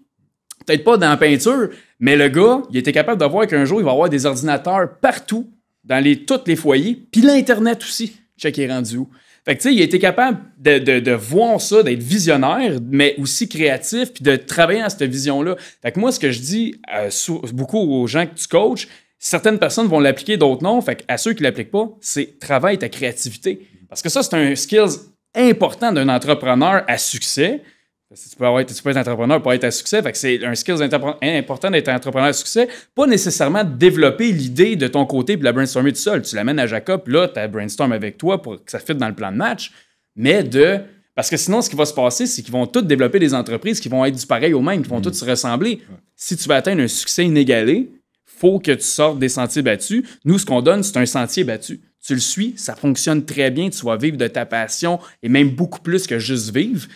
Peut-être pas dans la peinture, mais le gars, il était capable de voir qu'un jour, il va avoir des ordinateurs partout, dans les, tous les foyers, puis l'Internet aussi. Check, est rendu où? Fait que, tu sais, il était capable de, voir ça, d'être visionnaire, mais aussi créatif, puis de travailler dans cette vision-là. Fait que moi, ce que je dis euh, beaucoup aux gens que tu coaches, certaines personnes vont l'appliquer, d'autres non. Fait à ceux qui ne l'appliquent pas, c'est travaille ta créativité. Parce que ça, c'est un skills important d'un entrepreneur à succès. Tu peux, avoir, tu peux être entrepreneur pour être à succès. Fait que c'est un skills important d'être entrepreneur à succès. Pas nécessairement de développer l'idée de ton côté puis la brainstormer tout seul. Tu l'amènes à Jacob, là, tu as brainstorm avec toi pour que ça fitte dans le plan de match. Mais de. Parce que sinon, ce qui va se passer, c'est qu'ils vont tous développer des entreprises qui vont être du pareil au même, qui vont mm. tous se ressembler. Si tu veux atteindre un succès inégalé, faut que tu sortes des sentiers battus. Nous, ce qu'on donne, c'est un sentier battu. Tu le suis, ça fonctionne très bien, tu vas vivre de ta passion et même beaucoup plus que juste vivre.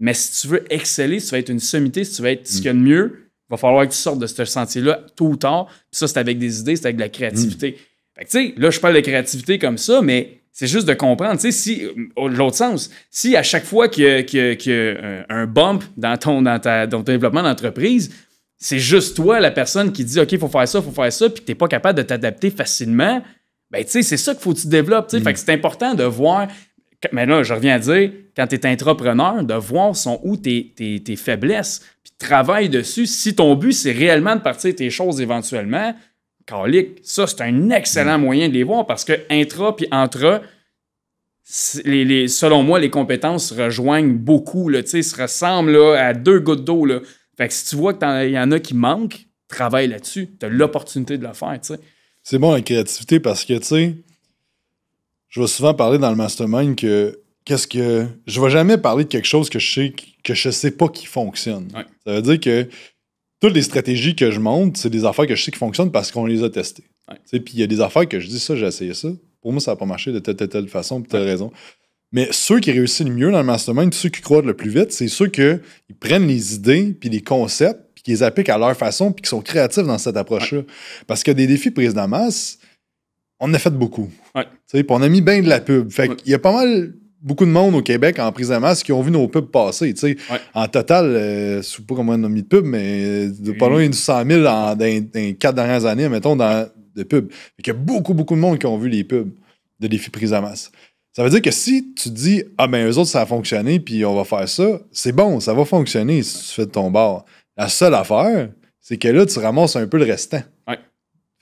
Mais si tu veux exceller, si tu veux être une sommité, si tu veux être ce qu'il y a de mieux, il va falloir que tu sortes de ce sentier-là tôt ou tard. Puis ça, c'est avec des idées, c'est avec de la créativité. Mm. Fait que, tu sais, là, je parle de créativité comme ça, mais c'est juste de comprendre, tu sais, si, l'autre sens, si à chaque fois qu'il y a, un bump dans ton, dans dans ton développement d'entreprise, c'est juste toi, la personne qui dit OK, il faut faire ça, il faut faire ça, puis tu n'es pas capable de t'adapter facilement, ben tu sais, c'est ça qu'il faut que tu développes. Fait que c'est important de voir. Mais là, je reviens à dire, quand tu es entrepreneur, de voir sont où tes, tes, faiblesses, puis travaille dessus. Si ton but, c'est réellement de partir tes choses éventuellement, calique, ça, c'est un excellent moyen de les voir parce que intra puis entre les, les, selon moi, les compétences se rejoignent beaucoup, là, se ressemblent là, à deux gouttes d'eau. Fait que si tu vois qu'il y en a qui manquent, travaille là-dessus. Tu as l'opportunité de le faire, tu sais. C'est bon la créativité parce que, tu sais, je vais souvent parler dans le mastermind que qu'est-ce que. Je vais jamais parler de quelque chose que je sais que je sais pas qui fonctionne. Ça veut dire que toutes les stratégies que je montre, c'est des affaires que je sais qui fonctionnent parce qu'on les a testées. Puis il y a des affaires que je dis ça, j'ai essayé ça. Pour moi, ça n'a pas marché de telle, telle, telle façon, pour telle raison. Mais ceux qui réussissent le mieux dans le mastermind, ceux qui croient le plus vite, c'est ceux qui prennent les idées puis les concepts puis qui les appliquent à leur façon puis qui sont créatifs dans cette approche-là. Parce que des défis prise de masse, on en a fait beaucoup. Puis on a mis bien de la pub. Fait qu'il y a pas mal beaucoup de monde au Québec en prise de masse qui ont vu nos pubs passer. En total, euh, je ne sais pas comment on a mis de pubs, mais de pas loin de 100 000 dans, les quatre dernières années, mettons, dans, de pubs. Il y a beaucoup, beaucoup de monde qui ont vu les pubs de défis prise de masse. Ça veut dire que si tu dis Ah ben eux autres, ça a fonctionné, puis on va faire ça, c'est bon, ça va fonctionner si tu fais de ton bord. La seule affaire, c'est que là, tu ramasses un peu le restant. Ouais.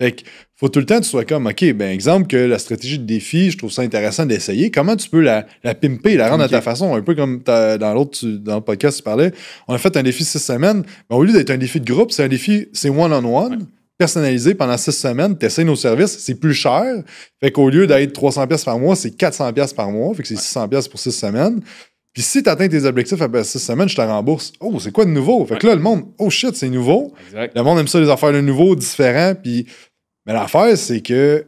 Fait que faut tout le temps que tu sois comme, OK, ben exemple que la stratégie de défi, je trouve ça intéressant d'essayer. Comment tu peux la, la pimper, la rendre à ta façon, un peu comme dans l'autre, dans le podcast, tu parlais. On a fait un défi six semaines. Ben, au lieu d'être un défi de groupe, c'est un défi, c'est one-on-one, personnalisé pendant six semaines. Tu essaies nos services, c'est plus cher. Fait qu'au lieu d'être 300$ pièces par mois, c'est 400$ pièces par mois. Fait que c'est 600$ pièces pour six semaines. Puis si tu atteins tes objectifs après six semaines, je te rembourse. Oh, c'est quoi de nouveau? Fait que là, le monde, oh shit, c'est nouveau. Exact. Le monde aime ça, les affaires de nouveau, différents. Puis, mais l'affaire, c'est que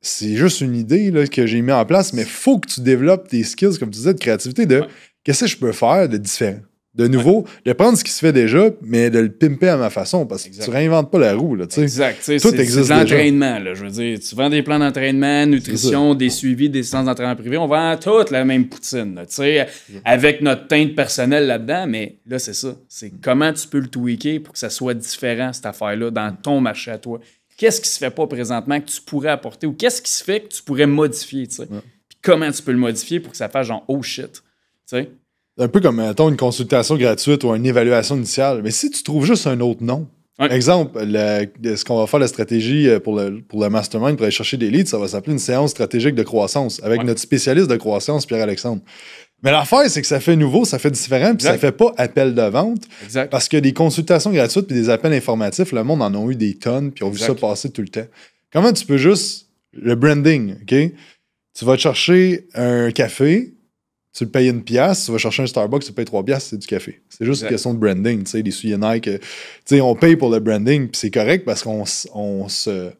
c'est juste une idée là, que j'ai mis en place, mais faut que tu développes tes skills, comme tu disais, de créativité, de Ouais. qu'est-ce que je peux faire de différent? De nouveau, de prendre ce qui se fait déjà, mais de le pimper à ma façon, parce que Exact. tu réinventes pas la roue, là, tu sais. Exact. Tout c'est- c'est existe de l'entraînement. Je veux dire, tu vends des plans d'entraînement, nutrition, des suivis, des séances d'entraînement privé. On vend toute la même poutine. là, tu sais, avec notre teinte personnelle là-dedans. Mais là, c'est ça. C'est comment tu peux le tweaker pour que ça soit différent, cette affaire-là, dans ton marché à toi. Qu'est-ce qui se fait pas présentement que tu pourrais apporter ou qu'est-ce qui se fait que tu pourrais modifier, tu sais? Puis comment tu peux le modifier pour que ça fasse genre oh shit, tu sais? Un peu comme, mettons, une consultation gratuite ou une évaluation initiale. Mais si tu trouves juste un autre nom, Ouais. exemple, le- ce qu'on va faire la stratégie euh, pour le, pour le mastermind pour aller chercher des leads, ça va s'appeler une séance stratégique de croissance avec Ouais. notre spécialiste de croissance, Pierre-Alexandre. Mais l'affaire, c'est que ça fait nouveau, ça fait différent, puis ça fait pas appel de vente. Exact. Parce que des consultations gratuites puis des appels informatifs, le monde en a eu des tonnes, puis on vu ça passer tout le temps. Comment tu peux juste. Le branding, OK? Tu vas te chercher un café, tu le payes une pièce, tu vas chercher un Starbucks, tu payes trois pièces, c'est du café. C'est juste Exact. une question de branding, tu sais, des souliers Nike. euh, Tu sais, on paye pour le branding, puis c'est correct parce qu'on on se,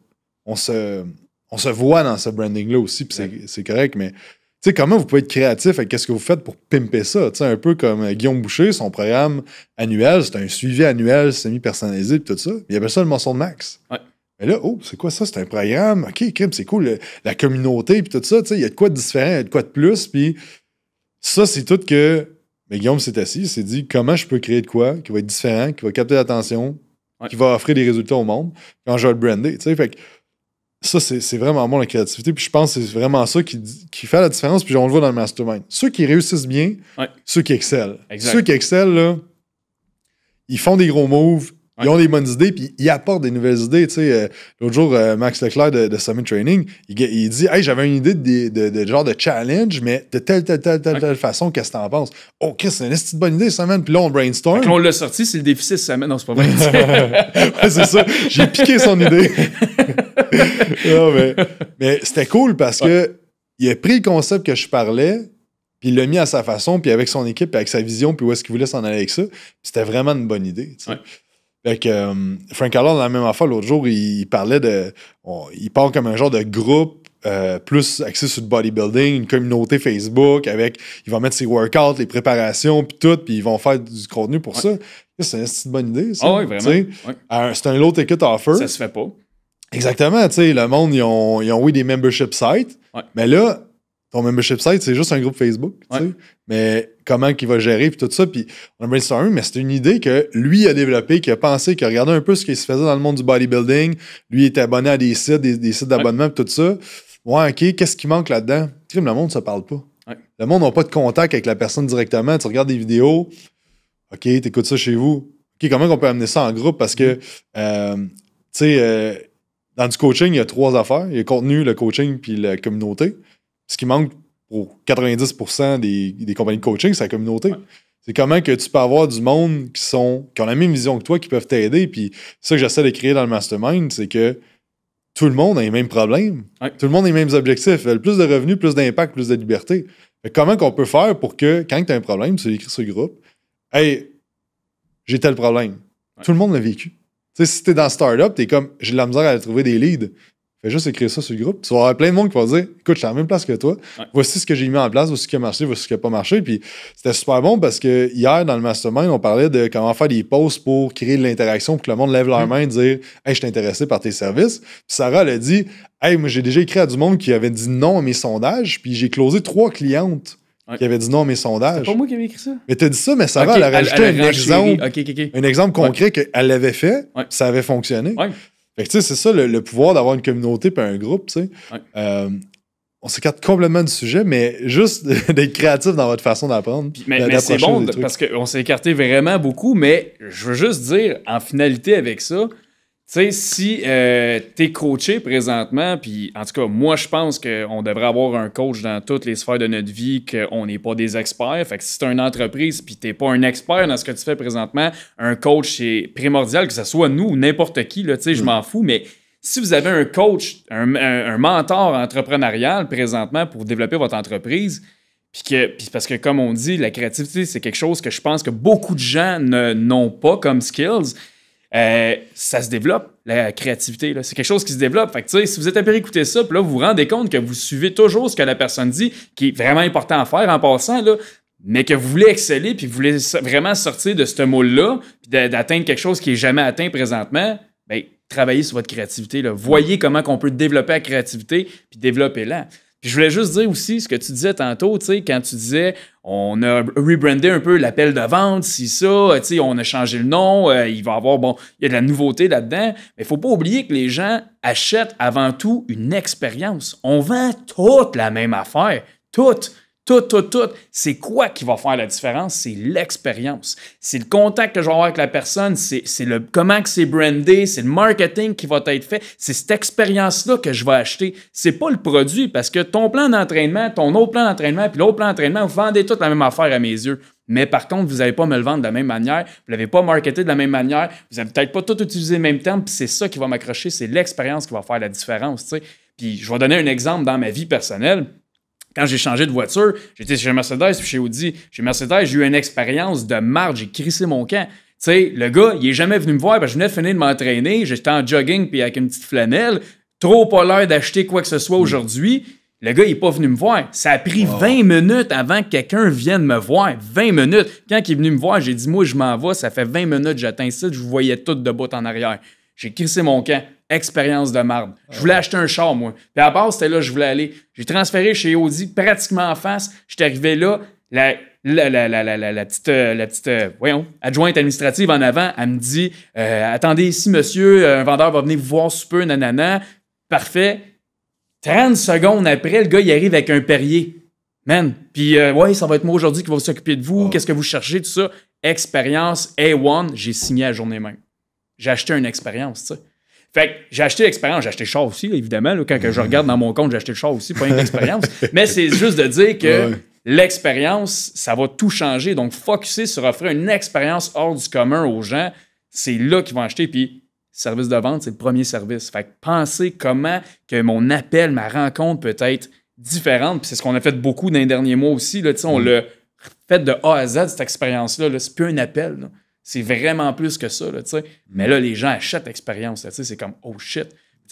on, se, on se voit dans ce branding-là aussi, puis c'est- correct, mais. Tu sais, comment vous pouvez être créatif avec qu'est-ce que vous faites pour pimper ça? Tu sais, un peu comme euh, Guillaume Boucher, son programme annuel, c'est un suivi annuel semi-personnalisé puis tout ça. Il appelle ça le Muscle Max. Ouais. Mais là, oh, c'est quoi ça? C'est un programme? OK, c'est cool. le- la communauté puis tout ça, tu sais, il y a de quoi de différent, il y a de quoi de plus. Puis ça, c'est tout que. Mais Guillaume s'est assis, il s'est dit comment je peux créer de quoi qui va être différent, qui va capter l'attention, Ouais. qui va offrir des résultats au monde quand je vais le brander. Tu sais, fait que ça, c'est vraiment bon la créativité. Puis je pense que c'est vraiment ça qui, qui fait la différence. Puis on le voit dans le mastermind. Ceux qui réussissent bien, Ouais. ceux qui excellent. Exact. Ceux qui excellent, là, ils font des gros moves, ils Ouais. ont des bonnes idées, puis ils apportent des nouvelles idées. Tu sais, euh, L'autre jour, euh, Max Leclerc de, de Summit Training, il, il dit Hey, j'avais une idée de, de- de genre de challenge, mais de telle, telle, telle, telle, Ouais. telle façon, qu'est-ce que t'en penses? Oh, Chris, c'est une esti de bonne idée, ça, man. Puis là, on brainstorm. Quand on l'a sorti, c'est le déficit cette semaine. Non, c'est pas vrai. Ouais, c'est ça. J'ai piqué son idée. Non, mais mais c'était cool parce que il a pris le concept que je parlais, puis il l'a mis à sa façon, puis avec son équipe, puis avec sa vision, puis où est-ce qu'il voulait s'en aller avec ça. C'était vraiment une bonne idée. tu sais. Ouais. Fait que euh, Frank Allard, la même affaire, l'autre jour, il, il parlait de. on- il parle comme un genre de groupe euh, plus axé sur le bodybuilding, une communauté Facebook avec. Il va mettre ses workouts, les préparations, puis tout, puis ils vont faire du contenu pour ça. C'est une bonne idée, ça. Ah oui, vraiment. Ouais. Euh, C'est un low ticket offer. Ça se fait pas. Exactement, tu sais, le monde, ils ont, ils ont oui des membership sites, Ouais. mais là, ton membership site, c'est juste un groupe Facebook, tu sais. Ouais. Mais comment qu'il va gérer, puis tout ça, puis on a brainstormé, mais c'est une idée que lui a développée, qui a pensé, qui a regardé un peu ce qui se faisait dans le monde du bodybuilding. Lui, était abonné à des sites, des, des sites d'abonnement, puis tout ça. Ouais, OK, qu'est-ce qui manque là-dedans? Le monde ne se parle pas. Ouais. Le monde n'a pas de contact avec la personne directement. Tu regardes des vidéos, OK, t'écoutes ça chez vous. OK, comment on peut amener ça en groupe? Parce que, euh, tu sais, euh, dans du coaching, il y a trois affaires. Il y a le contenu, le coaching, puis la communauté. Ce qui manque pour 90% des, des compagnies de coaching, c'est la communauté. Ouais. C'est comment que tu peux avoir du monde qui sont qui ont la même vision que toi, qui peuvent t'aider. Puis ça que j'essaie de créer dans le mastermind, c'est que tout le monde a les mêmes problèmes. Ouais. Tout le monde a les mêmes objectifs. Plus de revenus, plus d'impact, plus de liberté. Que comment qu'on peut faire pour que, quand tu as un problème, tu l'écris sur le groupe, Hey, j'ai tel problème. Ouais. Tout le monde l'a vécu. Tu sais, si t'es dans Startup, t'es comme, j'ai de la misère à trouver des leads. Fais juste écrire ça sur le groupe. Tu vas avoir plein de monde qui va dire Écoute, je suis à la même place que toi. Ouais. Voici ce que j'ai mis en place, voici ce qui a marché, voici ce qui n'a pas marché. Puis c'était super bon parce que hier, dans le mastermind, on parlait de comment faire des posts pour créer de l'interaction, pour que le monde lève leur Mm. main et dire Hey, je suis intéressé par tes services. Puis Sarah, elle a dit Hey, moi, j'ai déjà écrit à du monde qui avait dit non à mes sondages, puis j'ai closé trois clientes Ouais. qui avaient dit non à mes C'est sondages. pas moi qui avais écrit ça. Mais t'as dit ça, mais Sarah, elle a rajouté un exemple un exemple concret qu'elle l'avait fait, Ouais. ça avait fonctionné. Ouais. Fait que tu sais, c'est ça le, le pouvoir d'avoir une communauté puis un groupe, tu sais. Ouais. Euh, on s'écarte complètement du sujet, mais juste d'être créatif dans votre façon d'apprendre. Mais, mais c'est bon parce qu'on s'est écarté vraiment beaucoup, mais je veux juste dire, en finalité avec ça, sais, si euh, tu es coaché présentement, puis en tout cas, moi, je pense qu'on devrait avoir un coach dans toutes les sphères de notre vie, qu'on n'est pas des experts. Fait que si tu une entreprise, puis tu pas un expert dans ce que tu fais présentement, un coach, c'est primordial, que ce soit nous ou n'importe qui, tu sais, je mm. m'en fous, mais si vous avez un coach, un, mentor entrepreneurial présentement pour développer votre entreprise, puis que, parce que comme on dit, la créativité, c'est quelque chose que je pense que beaucoup de gens n'ont pas comme skills. Euh, ça se développe, la créativité. C'est quelque chose qui se développe. Fait que, si vous êtes à écouter ça, puis là, vous vous rendez compte que vous suivez toujours ce que la personne dit, qui est vraiment important à faire en passant, là, mais que vous voulez exceller, puis vous voulez vraiment sortir de ce moule-là, puis d'atteindre quelque chose qui n'est jamais atteint présentement, bien, travaillez sur votre créativité. Là. Voyez comment on peut développer la créativité, puis développer-la. Je voulais juste dire aussi ce que tu disais tantôt, tu sais, quand tu disais on a rebrandé un peu l'appel de vente, si ça, tu sais, on a changé le nom, euh, il va y avoir, bon, il y a de la nouveauté là-dedans, mais il faut pas oublier que les gens achètent avant tout une expérience. On vend toute la même affaire, toute. Tout, tout, tout. C'est quoi qui va faire la différence? C'est l'expérience. C'est le contact que je vais avoir avec la personne. C'est le comment que c'est brandé. C'est le marketing qui va être fait. C'est cette expérience-là que je vais acheter. C'est pas le produit parce que ton plan d'entraînement, ton autre plan d'entraînement, puis l'autre plan d'entraînement, vous vendez toute la même affaire à mes yeux. Mais par contre, vous n'allez pas me le vendre de la même manière, vous l'avez pas marketé de la même manière, vous n'avez peut-être pas tout utilisé le même terme, puis c'est ça qui va m'accrocher, c'est l'expérience qui va faire la différence. Puis je vais donner un exemple dans ma vie personnelle quand j'ai changé de voiture, j'étais chez Mercedes puis chez Audi. Chez Mercedes, j'ai eu une expérience de marge, j'ai crissé mon camp. Tu sais, le gars, il est jamais venu me voir parce que je venais de finir de m'entraîner, j'étais en jogging puis avec une petite flanelle, trop pas l'heure d'acheter quoi que ce soit aujourd'hui. Le gars, il n'est pas venu me voir. Ça a pris 20 minutes avant que quelqu'un vienne me voir. 20 minutes. Quand il est venu me voir, j'ai dit, moi, je m'en vais. Ça fait 20 minutes, j'atteins ça. Je vous voyais tout de bout en arrière. J'ai crissé mon camp expérience de marde. Je voulais acheter un char, moi. Puis à la base, c'était là que je voulais aller. J'ai transféré chez Audi pratiquement en face. J'étais arrivé là. La, la, la, la, petite, la petite euh, euh, voyons, adjointe administrative en avant, elle me dit euh, Attendez ici, monsieur, un vendeur va venir vous voir super, nanana. Parfait. 30 secondes après, le gars, il arrive avec un Perrier. Man. Puis, ouais, ça va être moi aujourd'hui qui va s'occuper de vous. Qu'est-ce que vous cherchez, tout ça? Expérience A1, j'ai signé la journée même. J'ai acheté une expérience, tu sais. Fait que j'ai acheté l'expérience, j'ai acheté le char aussi, évidemment. quand je regarde dans mon compte, j'ai acheté le char aussi, pas une expérience. Mais c'est juste de dire que l'expérience, ça va tout changer. Donc, focuser sur offrir une expérience hors du commun aux gens, c'est là qu'ils vont acheter. Puis, service de vente, c'est le premier service. Fait que pensez comment que mon appel, ma rencontre peut être différente. Puis c'est ce qu'on a fait beaucoup dans les derniers mois aussi. Là, on mm. l'a fait de A à Z, cette expérience-là. -là, c'est plus un appel. C'est vraiment plus que ça, là, sais. Mais là, les gens achètent l'expérience, c'est comme « oh shit ».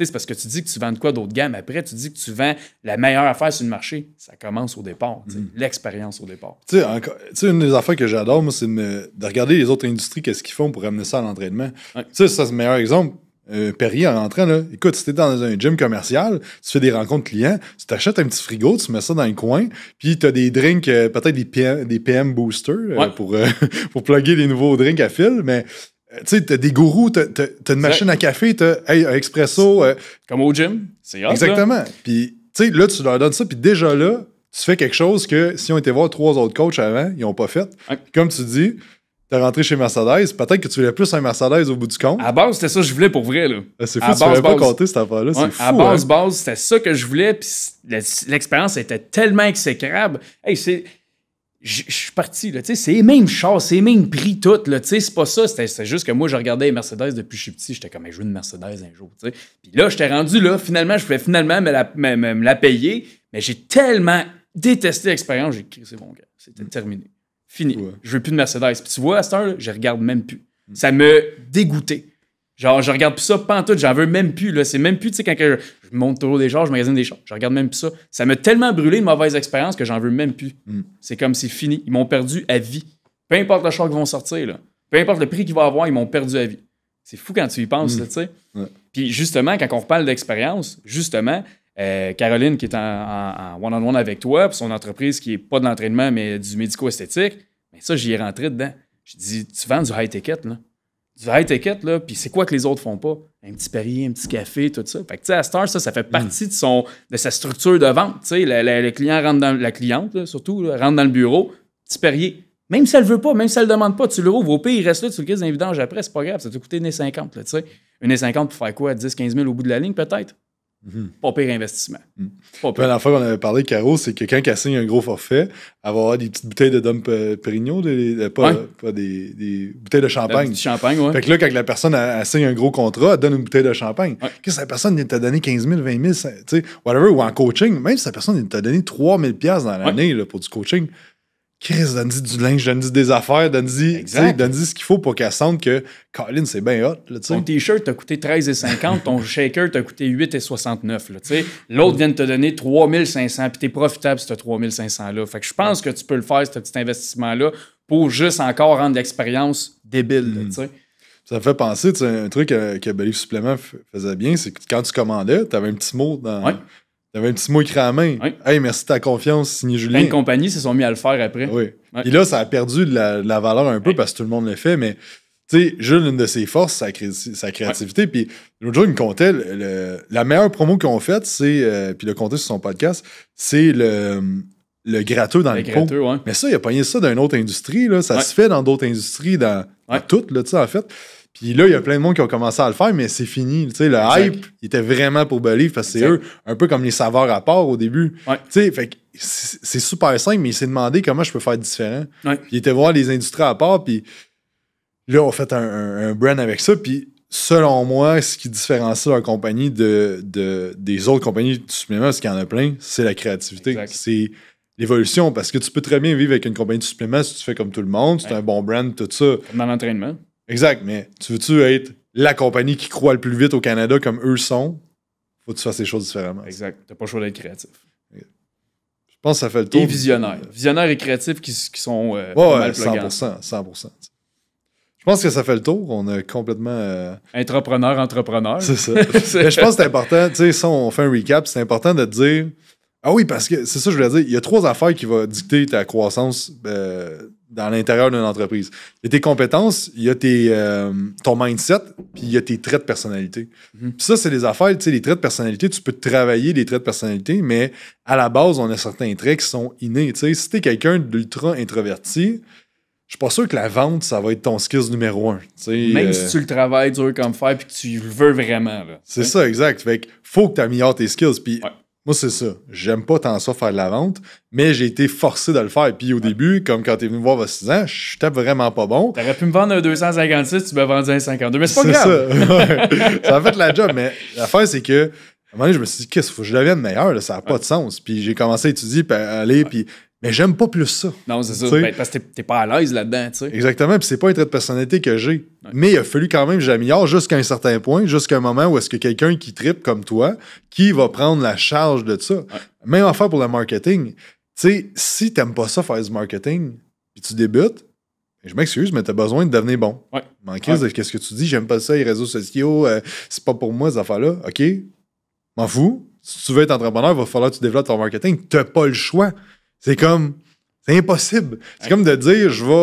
C'est parce que tu dis que tu vends de quoi d'autres gammes. Après, tu dis que tu vends la meilleure affaire sur le marché. Ça commence au départ, mm. l'expérience au départ. Tu sais, une des affaires que j'adore, moi, c'est de, regarder les autres industries, qu'est-ce qu'ils font pour amener ça à l'entraînement. Tu sais, ça, c'est le meilleur exemple. Euh, Perrier en rentrant, là, écoute, si t'es dans un gym commercial, tu fais des rencontres clients, tu t'achètes un petit frigo, tu mets ça dans le coin, puis tu as des drinks, euh, peut-être des PM, des PM boosters euh, pour, pour plugger les nouveaux drinks à fil, mais tu sais, t'as des gourous, t'as, as, une machine à café, t'as hey, un expresso. Comme au gym, c'est Exactement. Puis, tu sais, là, tu leur donnes ça, puis déjà là, tu fais quelque chose que si on était voir trois autres coachs avant, ils n'ont pas fait. Comme tu dis, T'es rentré chez Mercedes, peut-être que tu voulais plus un Mercedes au bout du compte. À base, c'était ça que je voulais pour vrai. là. Ah, c'est fou, tu base, pas compter cette affaire-là. c'est fou. À base, hein. base, c'était ça que je voulais, puis l'expérience était tellement exécrable. Hey, c'est. Je suis parti, là, tu sais, c'est les mêmes chars, c'est les mêmes prix, tout, là, tu sais, c'est pas ça, c'était juste que moi, je regardais les Mercedes depuis que je suis petit, j'étais comme, je veux une Mercedes un jour, tu sais. Puis là, j'étais rendu là, finalement, je pouvais finalement me la, me, la payer, mais j'ai tellement détesté l'expérience, j'ai écrit, c'est bon, gars, c'était terminé. Fini. Je veux plus de Mercedes. Puis tu vois, à cette heure, je regarde même plus. Ça me dégoûtait. Genre, je regarde plus ça, tout, j'en veux même plus. Là. C'est même plus, tu sais, quand je, monte toujours des chars, je magasine des chars, je regarde même plus ça. Ça m'a tellement brûlé une mauvaise expérience que j'en veux même plus. Mm. C'est comme c'est fini. Ils m'ont perdu à vie. Peu importe le char qu'ils vont sortir, là. peu importe le prix qu'ils vont avoir, ils m'ont perdu à vie. C'est fou quand tu y penses, mm. tu sais. Puis justement, quand on reparle d'expérience, justement, euh, Caroline, qui est en one-on-one avec toi, puis son entreprise qui n'est pas de l'entraînement, mais du médico-esthétique, mais ça, j'y ai rentré dedans. Je dis, tu vends du high ticket, là. du high ticket, là, puis c'est quoi que les autres font pas? Un petit parier, un petit café, tout ça. Fait que, tu sais, à Star, ça, ça fait partie de, son, de sa structure de vente. Tu sais, le, client rentre dans, la cliente, surtout, rentre dans le bureau, petit parier. Même si elle veut pas, même si elle le demande pas, tu le rouvres au pire, il reste là, tu le crises dans vidange après, c'est pas grave, ça t'a coûté 1,50, tu sais. 1,50 pour faire quoi? 10, 15 000 au bout de la ligne, peut-être? Mhm. Pas pire investissement. Mm -hmm. qu'on avait parlé, Caro, c'est que quand elle signe un gros forfait, elle va avoir des petites bouteilles de Dom Perignon, pas, des, des, bouteilles de champagne. Du champagne, ouais. Fait que là, quand la personne signe un gros contrat, elle donne une bouteille de champagne. Qu'est-ce que la personne t'a donné 15 000, 20 000, tu sais, whatever, ou en coaching, même si la personne t'a donné 3 000 dans l'année pour du coaching, Chris, donne-y du linge, donne-y des affaires, donne-y donne ce qu'il faut pour qu'elle sente que Colin, c'est bien hot. Là, ton t-shirt t'a coûté 13,50, ton shaker t'a coûté 8,69. L'autre vient de te donner 3500, puis t'es profitable ce 3500-là. Fait que je pense que tu peux le faire, ce petit investissement-là, pour juste encore rendre l'expérience débile. Mm. Ça me fait penser, un truc que, que Belief Supplément faisait bien, c'est que quand tu commandais, tu avais un petit mot dans, T'avais un petit mot écrit à la main. Hey, merci de ta confiance, signé Julien. Plein de compagnies se sont mis à le faire après. Oui. Et là, ça a perdu de la, valeur un peu parce que tout le monde le fait, mais tu sais, Jules, une de ses forces, sa, sa créativité. Puis l'autre jour, il me contait, la meilleure promo qu'on a faite, c'est, euh, puis le comptait sur son podcast, c'est le, le gratteux dans le, le pot. Mais ça, il a pogné ça d'une autre industrie. Là. Ça se fait dans d'autres industries, dans, dans toutes, là, en fait. Puis là, il y a plein de monde qui ont commencé à le faire, mais c'est fini. Tu sais, le hype, il était vraiment pour Believe parce que c'est eux, un peu comme les saveurs à part au début. Tu sais, fait c'est super simple, mais il s'est demandé comment je peux faire différent. Puis il était voir les industries à part, puis là, on fait un, brand avec ça. Puis selon moi, ce qui différencie leur compagnie de, de des autres compagnies de suppléments, parce qu'il y en a plein, c'est la créativité. C'est l'évolution, parce que tu peux très bien vivre avec une compagnie de suppléments si tu fais comme tout le monde, c'est un bon brand, tout ça. Dans l'entraînement. Exact, mais tu veux-tu être la compagnie qui croit le plus vite au Canada comme eux sont? Faut que tu fasses les choses différemment. Exact. T'as pas le choix d'être créatif. Je pense que ça fait le tour. Et visionnaire. Visionnaire et créatif qui, sont euh, ouais, 100%, 100%. Je pense que ça fait le tour. On a complètement. Euh... Entrepreneur, entrepreneur. C'est ça. je pense que c'est important. Tu sais, si on fait un recap, c'est important de te dire. Ah oui, parce que c'est ça, je voulais dire. Il y a trois affaires qui vont dicter ta croissance euh, dans l'intérieur d'une entreprise. Il y a tes compétences, il y a tes, euh, ton mindset, puis il y a tes traits de personnalité. Mhm. Puis ça, c'est des affaires, tu sais, les traits de personnalité, tu peux travailler les traits de personnalité, mais à la base, on a certains traits qui sont innés. Tu sais, si t'es quelqu'un d'ultra introverti, je suis pas sûr que la vente, ça va être ton skills numéro un. Même si euh, tu le travailles dur comme faire puis que tu le veux vraiment. C'est ça, exact. Fait que faut que tu améliores tes skills. Puis moi, c'est ça. J'aime pas tant ça faire de la vente, mais j'ai été forcé de le faire. Puis au début, comme quand t'es venu me voir a 6 ans, je suis vraiment pas bon. T'aurais pu me vendre un 256, tu m'as vendu un 52. Mais c'est pas grave. Ça. ça a fait la job. Mais l'affaire, c'est que à un moment donné, je me suis dit, qu'est-ce qu'il faut que je devienne meilleur? Ça n'a pas de sens. Puis j'ai commencé à étudier, puis à aller, puis mais j'aime pas plus ça. Non, c'est ça. Ben, parce que t'es pas à l'aise là-dedans, tu sais. Exactement. Puis c'est pas un trait de personnalité que j'ai. Mais il a fallu quand même que j'améliore jusqu'à un certain point, jusqu'à un moment où est-ce que quelqu'un qui tripe comme toi, qui va prendre la charge de ça. Même affaire pour le marketing. Tu sais, si t'aimes pas ça, faire du marketing, puis tu débutes, je m'excuse, mais tu as besoin de devenir bon. Ouais. de qu'est-ce que tu dis, j'aime pas ça, les réseaux sociaux, euh, c'est pas pour moi, ces affaires-là. OK, m'en fous. Si tu veux être entrepreneur, il va falloir que tu développes ton marketing. Tu n'as pas le choix. C'est comme, c'est impossible. C'est comme de dire, je vais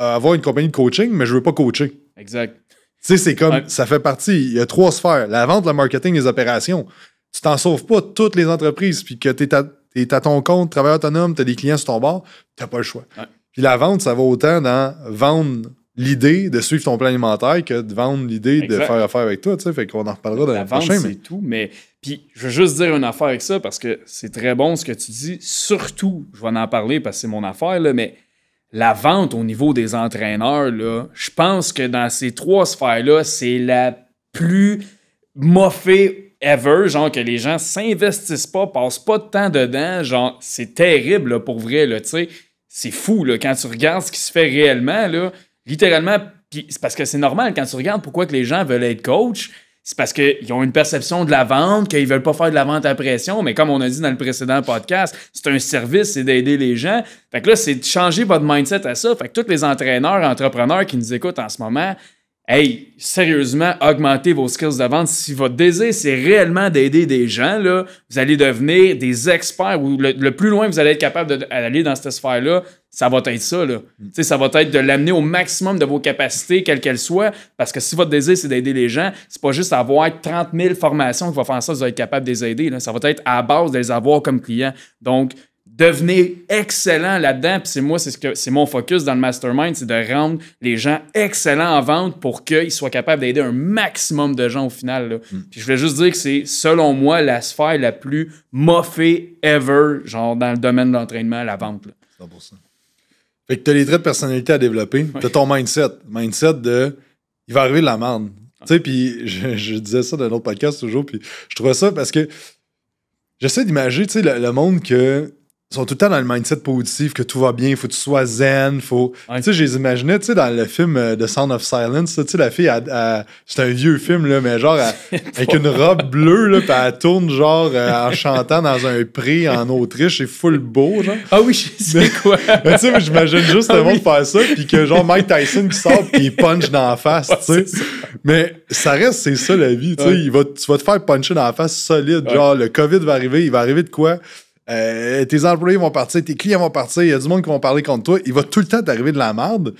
euh, avoir une compagnie de coaching, mais je veux pas coacher. Exact. Tu sais, c'est comme, ça fait partie, il y a trois sphères. La vente, le marketing, les opérations. Tu t'en sauves pas toutes les entreprises, puis que tu es, à ton compte, travailleur autonome, tu as des clients sur ton bord, tu pas le choix. Puis la vente, ça va autant dans vendre l'idée de suivre ton plan alimentaire que de vendre l'idée de faire affaire avec toi. Tu sais, fait qu'on en reparlera dans la le prochain. C'est tout, mais puis je veux juste dire une affaire avec ça parce que c'est très bon ce que tu dis. Surtout, je vais en parler parce que c'est mon affaire, là, mais la vente au niveau des entraîneurs, là, je pense que dans ces trois sphères-là, c'est la plus moffée ever, genre que les gens s'investissent pas, passent pas de temps dedans, genre c'est terrible pour vrai, là, tu sais. C'est fou, là, quand tu regardes ce qui se fait réellement, là, littéralement, c'est parce que c'est normal quand tu regardes pourquoi que les gens veulent être coach. C'est parce qu'ils ont une perception de la vente, qu'ils veulent pas faire de la vente à pression, mais comme on a dit dans le précédent podcast, c'est un service, c'est d'aider les gens. Fait que là, c'est de changer votre mindset à ça. Fait que tous les entraîneurs, entrepreneurs qui nous écoutent en ce moment, hey, sérieusement, augmentez vos skills de vente. Si votre désir, c'est réellement d'aider des gens, là, vous allez devenir des experts ou le, plus loin vous allez être capable d'aller dans cette sphère-là, ça va être ça. Là. Mm. Ça va être de l'amener au maximum de vos capacités, quelles qu'elles soient. Parce que si votre désir, c'est d'aider les gens, c'est pas juste avoir 30 000 formations qui va faire ça, vous allez être capable de les aider. Là. Ça va être à base de les avoir comme clients. Donc, devenez excellent là-dedans. Puis c'est moi, c'est ce que c'est mon focus dans le mastermind, c'est de rendre les gens excellents en vente pour qu'ils soient capables d'aider un maximum de gens au final. Mm. Puis je voulais juste dire que c'est, selon moi, la sphère la plus moffée ever, genre dans le domaine de l'entraînement, la vente. Là. 100%. Fait que tu as les traits de personnalité à développer. Tu as ton mindset. Mindset de il va arriver de la merde. Tu sais, puis je, disais ça dans un autre podcast toujours, puis je trouvais ça parce que j'essaie d'imaginer, tu sais, le, monde que sont tout le temps dans le mindset positif, que tout va bien, il faut que tu sois zen, faut... Tu sais, je les imaginais, tu sais, dans le film euh, The Sound of Silence, tu sais, la fille, c'est un vieux film, là, mais genre, avec une robe bleue, là, pis elle tourne, genre, euh, en chantant dans un pré en Autriche, c'est full beau, genre. Ah oui, je sais quoi. tu sais, j'imagine juste le ah monde faire ça, puis que, genre, Mike Tyson qui sort, puis il punch dans la face, tu sais. Mais ça reste, c'est ça, la vie, tu sais. Tu vas te faire puncher dans la face solide, genre, le COVID va arriver, il va arriver de quoi? Euh, tes employés vont partir, tes clients vont partir, il y a du monde qui vont parler contre toi. Il va tout le temps t'arriver de la merde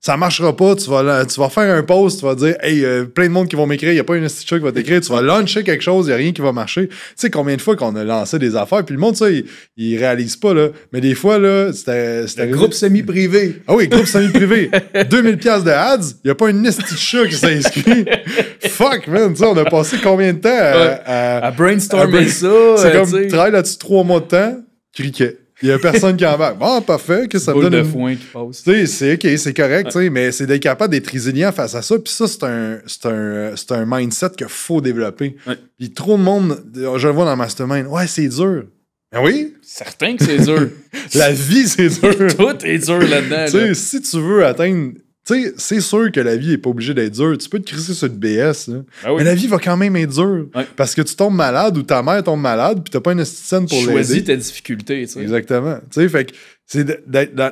ça marchera pas, tu vas, tu vas faire un post, tu vas dire, hey, euh, plein de monde qui vont m'écrire, il n'y a pas une institution qui va t'écrire, tu vas lancer quelque chose, il n'y a rien qui va marcher. Tu sais combien de fois qu'on a lancé des affaires, puis le monde, ça, il, il réalise pas, là. Mais des fois, là, c'était. c'était groupe semi-privé. Ah oui, groupe semi-privé. 2000 pièces de ads, il n'y a pas une institution qui s'est inscrit. Fuck, man, tu sais, on a passé combien de temps à, à, brainstormer ça. C'est comme, tu travailles là-dessus trois mois de temps, criquet. Il n'y a personne qui en va. Bon, parfait, que ça me donne. de foin qui passe. C'est OK, c'est correct, mais c'est d'être capable d'être résilient face à ça. Puis ça, c'est un, un, un mindset qu'il faut développer. Puis trop de monde, je le vois dans Mastermind, ouais, c'est dur. Ben oui. Certain que c'est dur. La vie, c'est dur. Tout est dur là-dedans. Là. Si tu veux atteindre tu sais, c'est sûr que la vie n'est pas obligée d'être dure. Tu peux te crisser sur le BS, ben mais la vie va quand même être dure. Parce que tu tombes malade ou ta mère tombe malade, puis t'as pas une scène pour l'aider. Choisis tes difficultés. Tu sais. Exactement. Tu sais, fait que c'est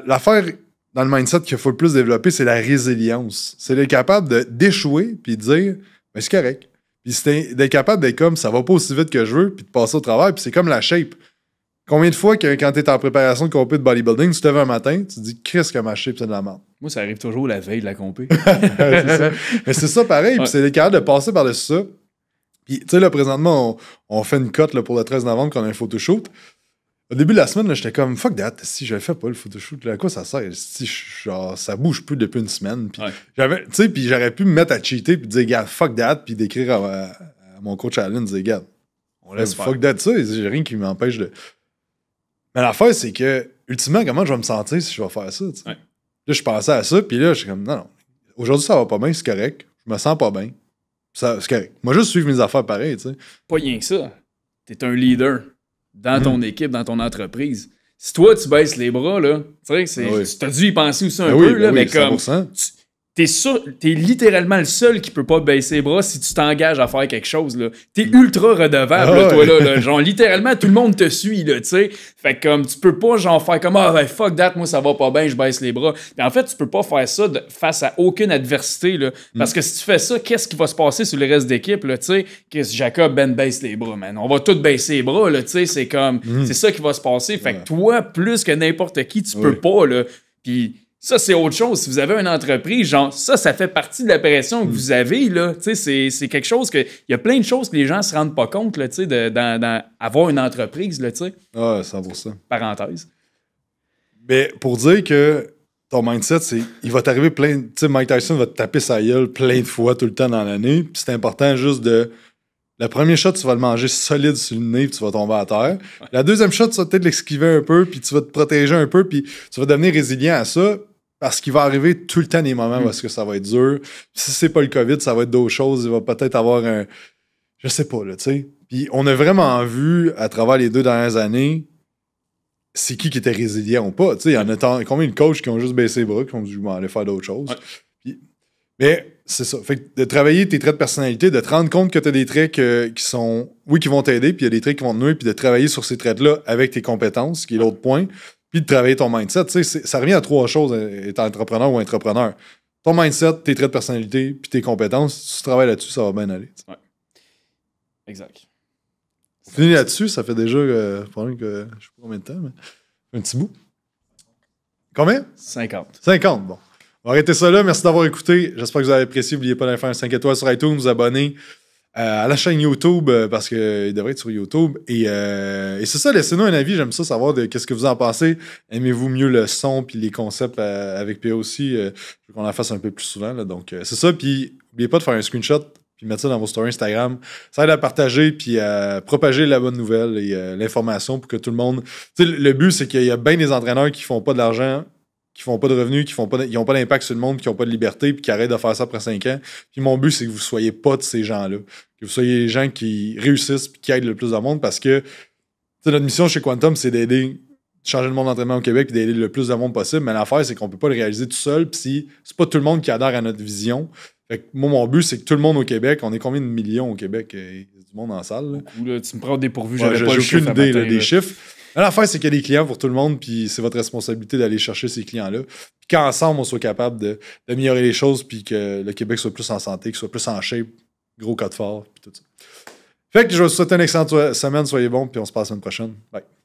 l'affaire dans le mindset qu'il faut le plus développer, c'est la résilience. C'est d'être capable d'échouer puis de dire, mais c'est correct. Puis d'être capable d'être comme, ça va pas aussi vite que je veux, puis de passer au travail. Puis c'est comme la shape. Combien de fois que quand tu es en préparation de compé de bodybuilding, tu te lèves un matin, tu te dis qu'est-ce que ma shape c'est de la merde. Moi, ça arrive toujours la veille de la compé. Mais c'est ça pareil, puis c'est capable de passer par-dessus ça. Puis, tu sais, là, présentement, on, fait une cote pour le 13 novembre qu'on a un photoshoot. Au début de la semaine, j'étais comme fuck that, si je fais pas le photoshoot, à quoi ça sert? Si genre, ça bouge plus depuis une semaine. Puis j'avais, tu sais, puis j'aurais pu me mettre à cheater puis dire, gars, fuck that, puis d'écrire à, mon coach Allen, dire, gars, on laisse fuck that, ça, j'ai rien qui m'empêche de. Mais l'affaire, c'est que, ultimement, comment je vais me sentir si je vais faire ça? Là, je pensais à ça, puis là, je suis comme, non, non, aujourd'hui, ça va pas bien, c'est correct. Je me sens pas bien. C'est correct. Moi, juste suivre mes affaires pareil, tu sais. Pas rien que ça. T'es un leader dans ton hmm. équipe, dans ton entreprise. Si toi, tu baisses les bras, là, tu sais, ah tu as dû y penser aussi un ben peu, là, ben mais comme t'es t'es littéralement le seul qui peut pas baisser les bras si tu t'engages à faire quelque chose, là. T'es ultra redevable, là, ah toi, là, Genre, littéralement, tout le monde te suit, là, tu sais. Fait que, comme, tu peux pas, genre, faire comme, ah, ben, fuck that, moi, ça va pas bien, je baisse les bras. Mais en fait, tu peux pas faire ça face à aucune adversité, là. Parce que si tu fais ça, qu'est-ce qui va se passer sur le reste d'équipe, là, tu sais? Que Jacob, Ben baisse les bras, man. On va tous baisser les bras, là, tu sais. C'est comme, mm. c'est ça qui va se passer. Fait que toi, plus que n'importe qui, tu peux pas, là. Puis, ça, c'est autre chose. Si vous avez une entreprise, genre, ça, ça fait partie de la pression que mm. vous avez, là. Tu sais, c'est quelque chose que. Il y a plein de choses que les gens se rendent pas compte, là, tu sais, d'avoir une entreprise, là, tu sais. Ah, 100%. Parenthèse. Mais pour dire que ton mindset, c'est. Il va t'arriver plein. Tu sais, Mike Tyson va te taper sa gueule plein de fois tout le temps dans l'année. Puis c'est important juste de. Le premier shot, tu vas le manger solide sur le nez, puis tu vas tomber à terre. La deuxième shot, tu vas peut-être l'esquiver un peu, puis tu vas te protéger un peu, puis tu vas devenir résilient à ça. Parce qu'il va arriver tout le temps des moments où que ça va être dur. Si c'est pas le COVID, ça va être d'autres choses. Il va peut-être avoir un. Je sais pas, là, tu sais. Puis on a vraiment vu, à travers les deux dernières années, c'est qui qui était résilient ou pas. Tu sais, il y en a combien de coachs qui ont juste baissé les bras, qui ont dit, je vais aller faire d'autres choses. mais c'est ça. Fait de travailler tes traits de personnalité, de te rendre compte que tu as des traits qui sont, oui, qui vont t'aider, puis il y a des traits qui vont te nuire, puis de travailler sur ces traits-là avec tes compétences, qui est l'autre point puis de travailler ton mindset. Ça revient à trois choses, être entrepreneur ou entrepreneur. ton mindset, tes traits de personnalité, puis tes compétences, si tu travailles là-dessus, ça va bien aller. Exact. On finit là-dessus, ça fait déjà euh, que je sais pas combien de temps, mais un petit bout. Combien? 50. 50, bon. On va arrêter ça là. Merci d'avoir écouté. J'espère que vous avez apprécié. N'oubliez pas d'aller faire un 5 étoiles sur iTunes, vous abonner euh, à la chaîne YouTube euh, parce qu'il devrait être sur YouTube. Et, euh, et c'est ça, laissez-nous un avis. J'aime ça savoir qu'est-ce que vous en pensez. Aimez-vous mieux le son puis les concepts avec PA aussi? Je veux qu'on en fasse un peu plus souvent. Là, donc, c'est ça. Puis, n'oubliez pas de faire un screenshot puis mettre ça dans vos stories Instagram. Ça aide à partager puis à propager la bonne nouvelle et l'information pour que tout le monde. Tu sais, le- le but, c'est qu'il y a bien des entraîneurs qui font pas de l'argent, qui font pas de revenus, qui font pas, de- ils ont pas d'impact sur le monde, qui ont pas de liberté puis qui arrêtent de faire ça après 5 ans. Puis mon but, c'est que vous soyez pas de ces gens-là. Que vous soyez les gens qui réussissent puis qui aident le plus de monde parce que notre mission chez Quantum, c'est d'aider changer le monde d'entraînement au Québec et d'aider le plus de monde possible. Mais l'affaire, c'est qu'on peut pas le réaliser tout seul. Puis si c'est pas tout le monde qui adhère à notre vision. Fait que moi, mon but, c'est que tout le monde au Québec, on est combien de millions au Québec? Euh, Il y a du monde en salle. là? Beaucoup, là, tu me prends au dépourvu, Ouais, j'avais j'ai pas le chiffre idée là, des chiffres. L'affaire, c'est qu'il y a des clients pour tout le monde, puis c'est votre responsabilité d'aller chercher ces clients-là. Puis qu'ensemble, on soit capable d'améliorer les choses, puis que le Québec soit plus en santé, qu'il soit plus en shape, gros code fort, puis tout ça. Fait que je vous souhaite une excellente semaine, soyez bons, puis on se passe la semaine prochaine. Bye.